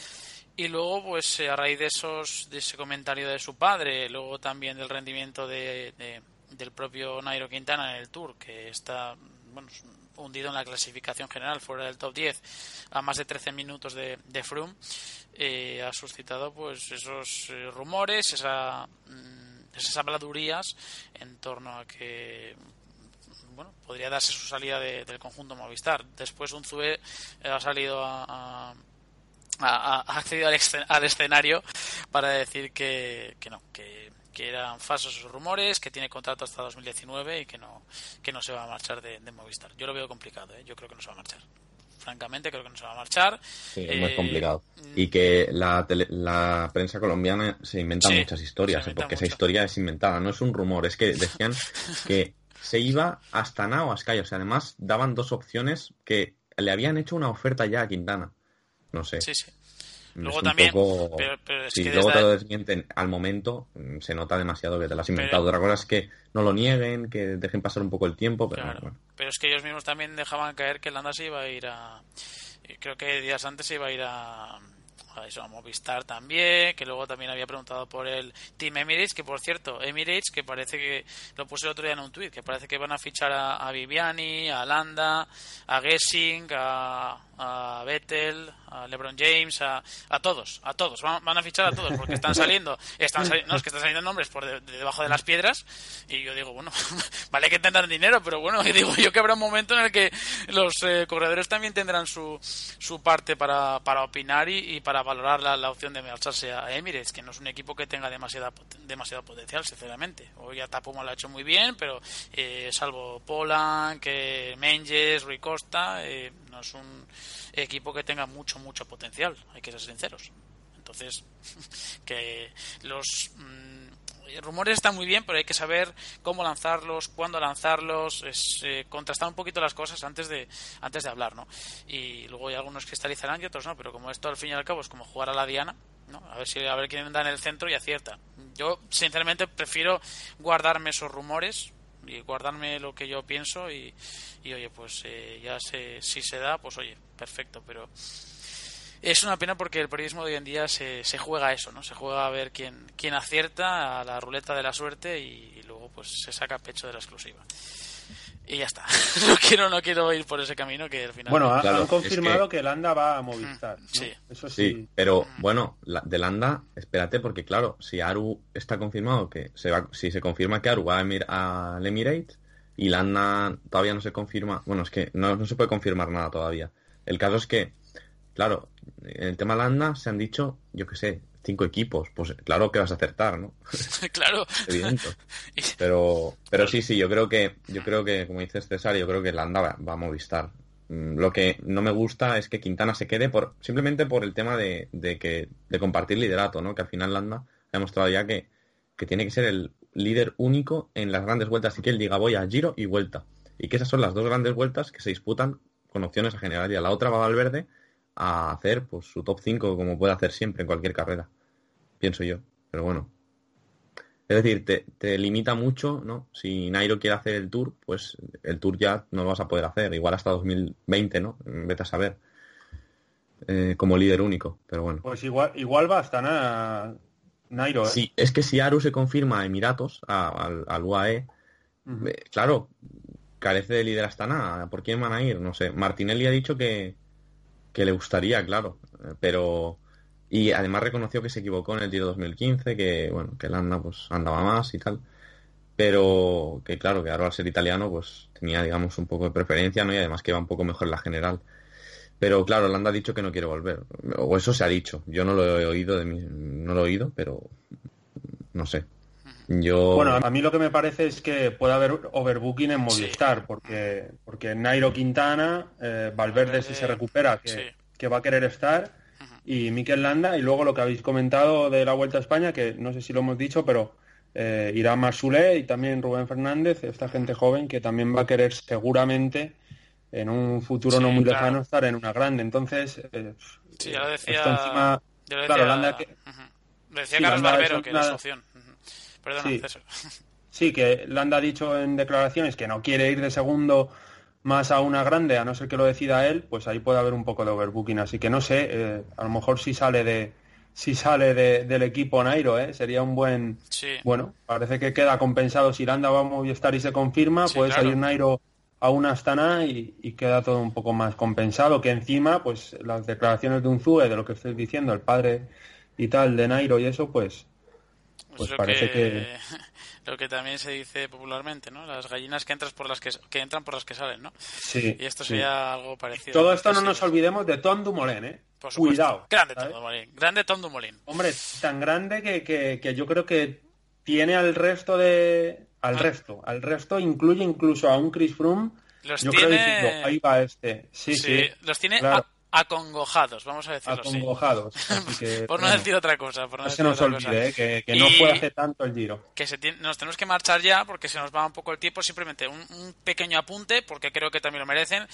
Y luego, pues a raíz de esos, de ese comentario de su padre, luego también del rendimiento de, de, del propio Nairo Quintana en el Tour, que está bueno, hundido en la clasificación general, fuera del top 10, a más de 13 minutos de, de Froome, eh, ha suscitado pues esos eh, rumores, esa esas habladurías en torno a que bueno, podría darse su salida de, del conjunto Movistar. Después Unzue ha salido a, ha accedido al, escen al, escenario para decir que, que no, que, que, eran falsos esos rumores, que tiene contrato hasta 2019 y que no, que no se va a marchar de, de Movistar. Yo lo veo complicado, ¿eh? yo creo que no se va a marchar francamente creo que no se va a marchar. Sí, es muy complicado. Y que la, tele, la prensa colombiana se inventa sí, muchas historias, inventa porque mucho. esa historia es inventada, no es un rumor, es que decían que se iba hasta Nao o sea, además daban dos opciones que le habían hecho una oferta ya a Quintana. No sé. Sí, sí. Luego también, poco... pero, pero es si que luego te lo desmienten al momento, mm, se nota demasiado que te lo has inventado. Pero... Otra cosa es que no lo nieguen, que dejen pasar un poco el tiempo, pero claro. bueno. Pero es que ellos mismos también dejaban caer que Landa se iba a ir a... Creo que días antes se iba a ir a a eso, a Movistar también, que luego también había preguntado por el Team Emirates, que por cierto, Emirates, que parece que lo puse el otro día en un tweet, que parece que van a fichar a, a Viviani, a Landa, a Gessing, a, a Vettel, a LeBron James, a, a todos, a todos, van, van, a fichar a todos, porque están saliendo, están no, es que están saliendo nombres por de, de debajo de las piedras, y yo digo, bueno, vale que tendrán dinero, pero bueno, digo yo que habrá un momento en el que los eh, corredores también tendrán su, su parte para, para opinar y, y para valorar la, la, opción de marcharse a Emirates, que no es un equipo que tenga demasiada, demasiado potencial, sinceramente. Hoy a lo ha hecho muy bien, pero eh, salvo Polan, que Menges, Rui Costa, eh, no es un equipo que tenga mucho, mucho potencial, hay que ser sinceros. Entonces, que los mmm, rumores están muy bien, pero hay que saber cómo lanzarlos, cuándo lanzarlos, es eh, contrastar un poquito las cosas antes de antes de hablar, ¿no? Y luego hay algunos cristalizarán y otros no, pero como esto al fin y al cabo es como jugar a la diana, ¿no? A ver si a ver quién da en el centro y acierta. Yo sinceramente prefiero guardarme esos rumores y guardarme lo que yo pienso y, y oye, pues eh, ya sé, si se da, pues oye, perfecto, pero es una pena porque el periodismo de hoy en día se, se juega a eso, ¿no? Se juega a ver quién, quién acierta a la ruleta de la suerte y, y luego pues se saca pecho de la exclusiva. Y ya está. no quiero no quiero ir por ese camino que al final. Bueno, han, claro, han confirmado es que... que Landa va a Movistar. ¿no? Sí. Eso sí. sí. pero bueno, la, de Landa, espérate, porque claro, si Aru está confirmado que se va, si se confirma que Aru va a al Emirates y Landa todavía no se confirma, bueno, es que no, no se puede confirmar nada todavía. El caso es que claro, en el tema Landa se han dicho, yo qué sé, cinco equipos. Pues claro que vas a acertar, ¿no? claro. Evidente. Pero, pero sí, sí, yo creo que, yo creo que, como dices César, yo creo que Landa va, va a Movistar. Mm, lo que no me gusta es que Quintana se quede por simplemente por el tema de, que de compartir liderato, ¿no? Que al final Landa ha demostrado ya que, que tiene que ser el líder único en las grandes vueltas y que él diga voy a giro y vuelta. Y que esas son las dos grandes vueltas que se disputan con opciones a general. Y a la otra va Valverde a hacer pues su top 5 como puede hacer siempre en cualquier carrera. Pienso yo. Pero bueno. Es decir, te, limita mucho, ¿no? Si Nairo quiere hacer el tour, pues el tour ya no lo vas a poder hacer. Igual hasta 2020, ¿no? Vete a saber. Eh, como líder único, pero bueno. Pues igual, igual va hasta nada Nairo, ¿eh? Sí, es que si Aru se confirma a Emiratos, al, UAE, eh, claro, carece de líder hasta nada. ¿Por quién van a ir? No sé. Martinelli ha dicho que, que le gustaría, claro, pero y además reconoció que se equivocó en el tiro 2015, que bueno, que Landa pues andaba más y tal. Pero que claro, que ahora al ser italiano pues tenía digamos un poco de preferencia, ¿no? Y además que iba un poco mejor la general. Pero claro, Landa ha dicho que no quiere volver. O eso se ha dicho. Yo no lo he oído de mí, no lo he oído, pero no sé. Yo... Bueno, a mí lo que me parece es que puede haber overbooking en Movistar, porque, porque Nairo Quintana, eh, Valverde si se recupera, que, que va a querer estar, y Mikel Landa, y luego lo que habéis comentado de la Vuelta a España, que no sé si lo hemos dicho, pero eh, irá Marsulé y también Rubén Fernández, esta gente joven que también va a querer seguramente en un futuro no muy lejano estar en una grande. Entonces, eh, sí, ya lo decía, encima, claro, Landa que, decía Carlos Barbero que es opción. Perdona, sí, sí, que Landa ha dicho en declaraciones que no quiere ir de segundo más a una grande, a no ser que lo decida él, pues ahí puede haber un poco de overbooking. Así que no sé, eh, a lo mejor si sale de si sale del equipo Nairo, ¿eh? sería un buen... Bueno, parece que queda compensado. Si Landa va a Movistar y se confirma, puede salir Nairo a una Astana y, y, queda todo un poco más compensado. Que encima, pues las declaraciones de un Zue, de lo que estoy diciendo, el padre y tal de Nairo y eso, pues, pues parece que... lo que también se dice popularmente, ¿no? Las gallinas que entras por las que, que entran por las que salen, ¿no? Sí. Y esto sería algo parecido. Todo esto no nos olvidemos de Tom Dumoulin, ¿eh? Cuidado. Grande Tom Dumoulin. Grande Tom Dumoulin. Hombre, tan grande que, que, que yo creo que tiene al resto de al ah. resto, al resto incluye incluso a un Chris Froome. Los yo tiene... creo ahí va este. Sí, sí. Los tiene acongojados, vamos a decirlo acongojados, por no decir otra cosa. Por no, se nos olvide, eh, que, no fue hace tanto el giro. Que se nos tenemos que marchar ya porque se nos va un poco el tiempo. Simplemente un, un pequeño apunte, porque creo que también lo merecen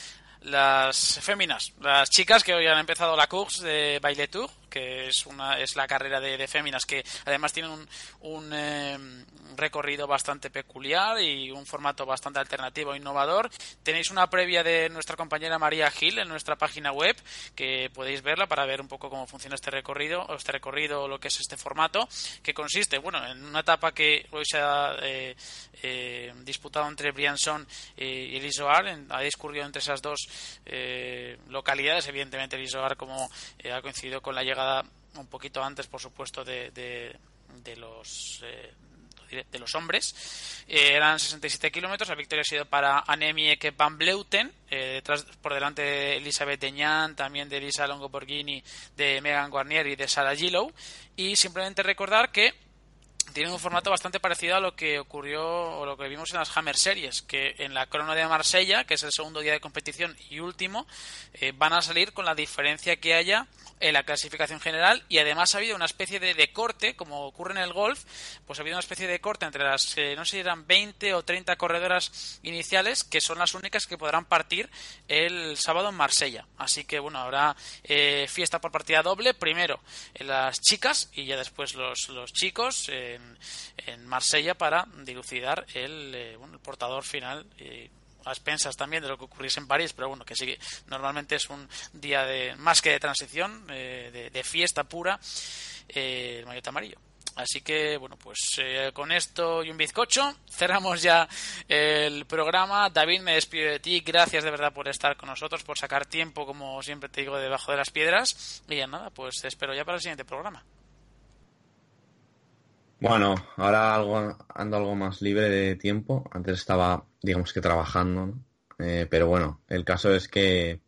las féminas, las chicas que hoy han empezado la course de Baile Tour, que es una es la carrera de, de féminas que además tienen un, un eh, recorrido bastante peculiar y un formato bastante alternativo e innovador. Tenéis una previa de nuestra compañera María Gil en nuestra página web que podéis verla para ver un poco cómo funciona este recorrido, o este recorrido, lo que es este formato, que consiste, bueno, en una etapa que hoy se ha eh, eh, disputado entre Briançon y Elisoar, ha discurrido entre esas dos eh, localidades. Evidentemente, el como eh, ha coincidido con la llegada un poquito antes, por supuesto, de, los. Eh, de los hombres eran 67 kilómetros la victoria ha sido para Anemie Van Bleuten detrás por delante de Elizabeth Deñan también de Elisa Longo Borghini de Megan Guarnier y de Sarah Gillow y simplemente recordar que tienen un formato bastante parecido a lo que ocurrió o lo que vimos en las Hammer Series, que en la crono de Marsella, que es el segundo día de competición y último, eh, van a salir con la diferencia que haya en la clasificación general y además ha habido una especie de, de, corte, como ocurre en el golf, pues ha habido una especie de corte entre las, eh, no sé si eran 20 o 30 corredoras iniciales, que son las únicas que podrán partir el sábado en Marsella. Así que bueno, habrá eh, fiesta por partida doble, primero en las chicas y ya después los, los chicos en, Marsella para dilucidar el, eh, el portador final a expensas también de lo que ocurriese en París, pero bueno, que sí, normalmente es un día de más que de transición, eh, de, fiesta pura, eh, el maillot amarillo. Así que, bueno, pues eh, con esto y un bizcocho cerramos ya el programa. David, me despido de ti. Gracias de verdad por estar con nosotros, por sacar tiempo, como siempre te digo, debajo de las piedras. Y ya nada, pues te espero ya para el siguiente programa. Bueno, ahora algo, ando algo más libre de tiempo. Antes estaba, digamos que trabajando, ¿no? Eh, pero bueno, el caso es que,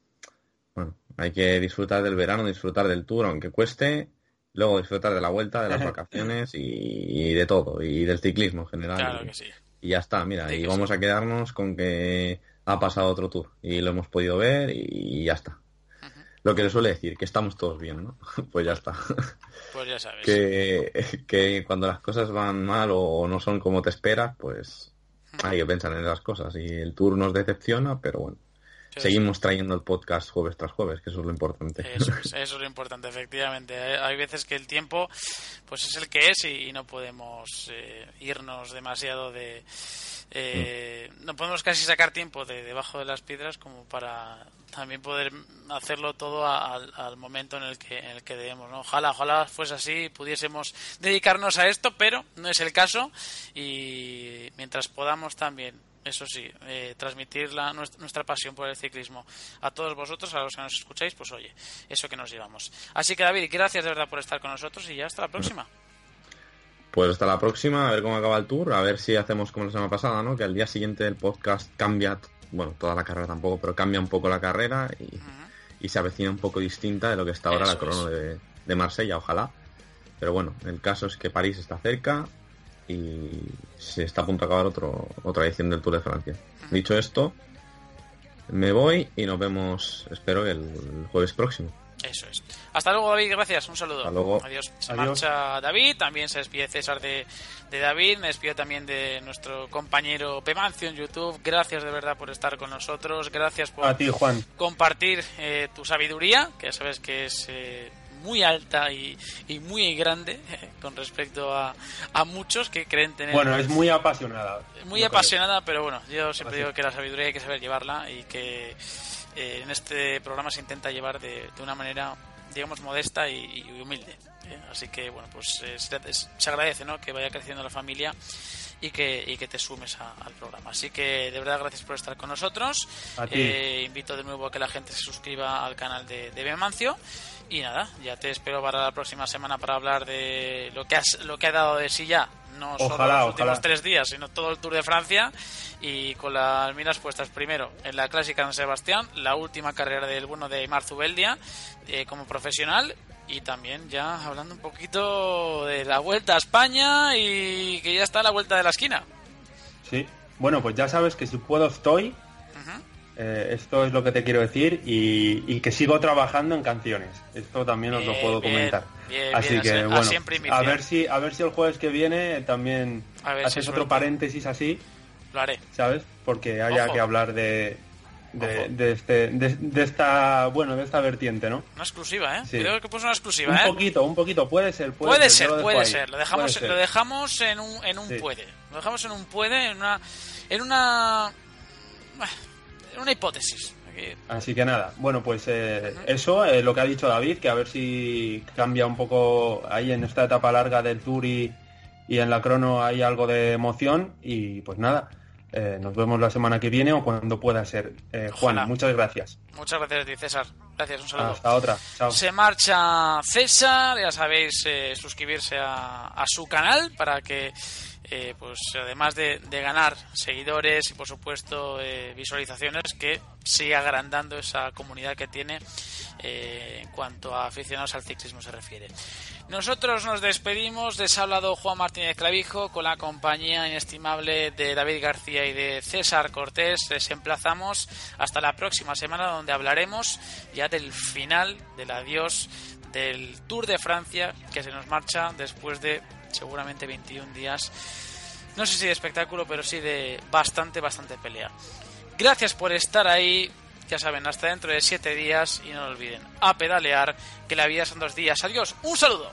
bueno, hay que disfrutar del verano, disfrutar del tour, aunque cueste, luego disfrutar de la vuelta, de las vacaciones y, de todo, y del ciclismo en general. Claro que sí. Y ya está, mira, y vamos a quedarnos con que ha pasado otro tour y lo hemos podido ver y ya está lo que le suele decir, que estamos todos bien, ¿no? pues ya está. Pues ya sabes. Que, cuando las cosas van mal o no son como te esperas, pues hay que pensar en las cosas. Y el tour nos decepciona, pero bueno. Seguimos trayendo el podcast jueves tras jueves, que eso es lo importante. Eso es, eso es lo importante, efectivamente. Hay veces que el tiempo pues es el que es y, no podemos eh, irnos demasiado de, eh, no podemos casi sacar tiempo de debajo de las piedras como para también poder hacerlo todo al momento en el que en el que debemos ojalá ojalá fuese así pudiésemos dedicarnos a esto pero no es el caso y mientras podamos también eso sí, eh, transmitir la, nuestra, pasión por el ciclismo a todos vosotros, a los que nos escucháis, pues oye, eso que nos llevamos. Así que David, gracias de verdad por estar con nosotros y ya hasta la próxima. Pues hasta la próxima, a ver cómo acaba el tour, a ver si hacemos como la semana pasada, ¿no? Que al día siguiente del podcast cambia, bueno, toda la carrera tampoco, pero cambia un poco la carrera y, se avecina un poco distinta de lo que está ahora la crono de, de, Marsella, ojalá. Pero bueno, el caso es que París está cerca y se está a punto de acabar otro, otra edición del Tour de Francia. Dicho esto, me voy y nos vemos, espero, el jueves próximo. Eso es. Hasta luego, David. Gracias. Un saludo. Hasta luego. Adiós. Se marcha David. También se despide César de, David. Me despido también de nuestro compañero Pemancio en YouTube. Gracias de verdad por estar con nosotros. Gracias por A ti, Juan. compartir eh, tu sabiduría, que ya sabes que es. Eh, muy alta y, muy grande eh, con respecto a, a, muchos que creen tener. Bueno, es muy apasionada. Muy apasionada, pero bueno, yo siempre digo que la sabiduría hay que saber llevarla y que eh, en este programa se intenta llevar de, de una manera, digamos, modesta y, humilde. ¿eh? Así que, bueno, pues eh, se, agradece ¿no? que vaya creciendo la familia y que, y que te sumes al programa. Así que, de verdad, gracias por estar con nosotros. invito de nuevo a que la gente se suscriba al canal de, de Bemancio. Y nada, ya te espero para la próxima semana para hablar de lo que, has, lo que ha dado de sí ya no solo los últimos tres días, sino todo el Tour de Francia y con las miras puestas primero en la Clásica San Sebastián, la última carrera del bueno de Marzubeldia eh, como profesional y también ya hablando un poquito de la vuelta a España y que ya está a la vuelta de la esquina. Sí, bueno, pues ya sabes que si puedo estoy. Eh, esto es lo que te quiero decir y, que sigo trabajando en canciones. Esto también os lo puedo comentar. así que bueno, a ver si a ver si el jueves que viene también haces otro paréntesis así. Lo haré. ¿Sabes? Porque haya que hablar de, de, este, de, esta bueno de esta vertiente no una exclusiva eh creo que una exclusiva un ¿eh? poquito un poquito puede ser puede, ser puede ser. Lo dejamos lo dejamos en un en un puede. Lo dejamos en un puede en una en una una hipótesis. Así que nada, bueno, pues eh, eso, eh, lo que ha dicho David, que a ver si cambia un poco ahí en esta etapa larga del Tour y, en la crono hay algo de emoción y pues nada, eh, nos vemos la semana que viene o cuando pueda ser. Juan, muchas gracias. Muchas gracias a ti, César. Gracias, un saludo. Hasta otra. Chao. Se marcha César, ya sabéis, suscribirse a, a su canal para que eh, pues además de, ganar seguidores y por supuesto eh, visualizaciones que siga agrandando esa comunidad que tiene eh, en cuanto a aficionados al ciclismo se refiere. Nosotros nos despedimos, les ha hablado Juan Martínez Clavijo con la compañía inestimable de David García y de César Cortés. Les emplazamos hasta la próxima semana donde hablaremos ya del final, del adiós del Tour de Francia que se nos marcha después de seguramente 21 días, no sé si de espectáculo, pero sí de bastante, bastante pelea. Gracias por estar ahí, ya saben, hasta dentro de 7 días y no lo olviden, a pedalear, que la vida son dos días. Adiós, un saludo.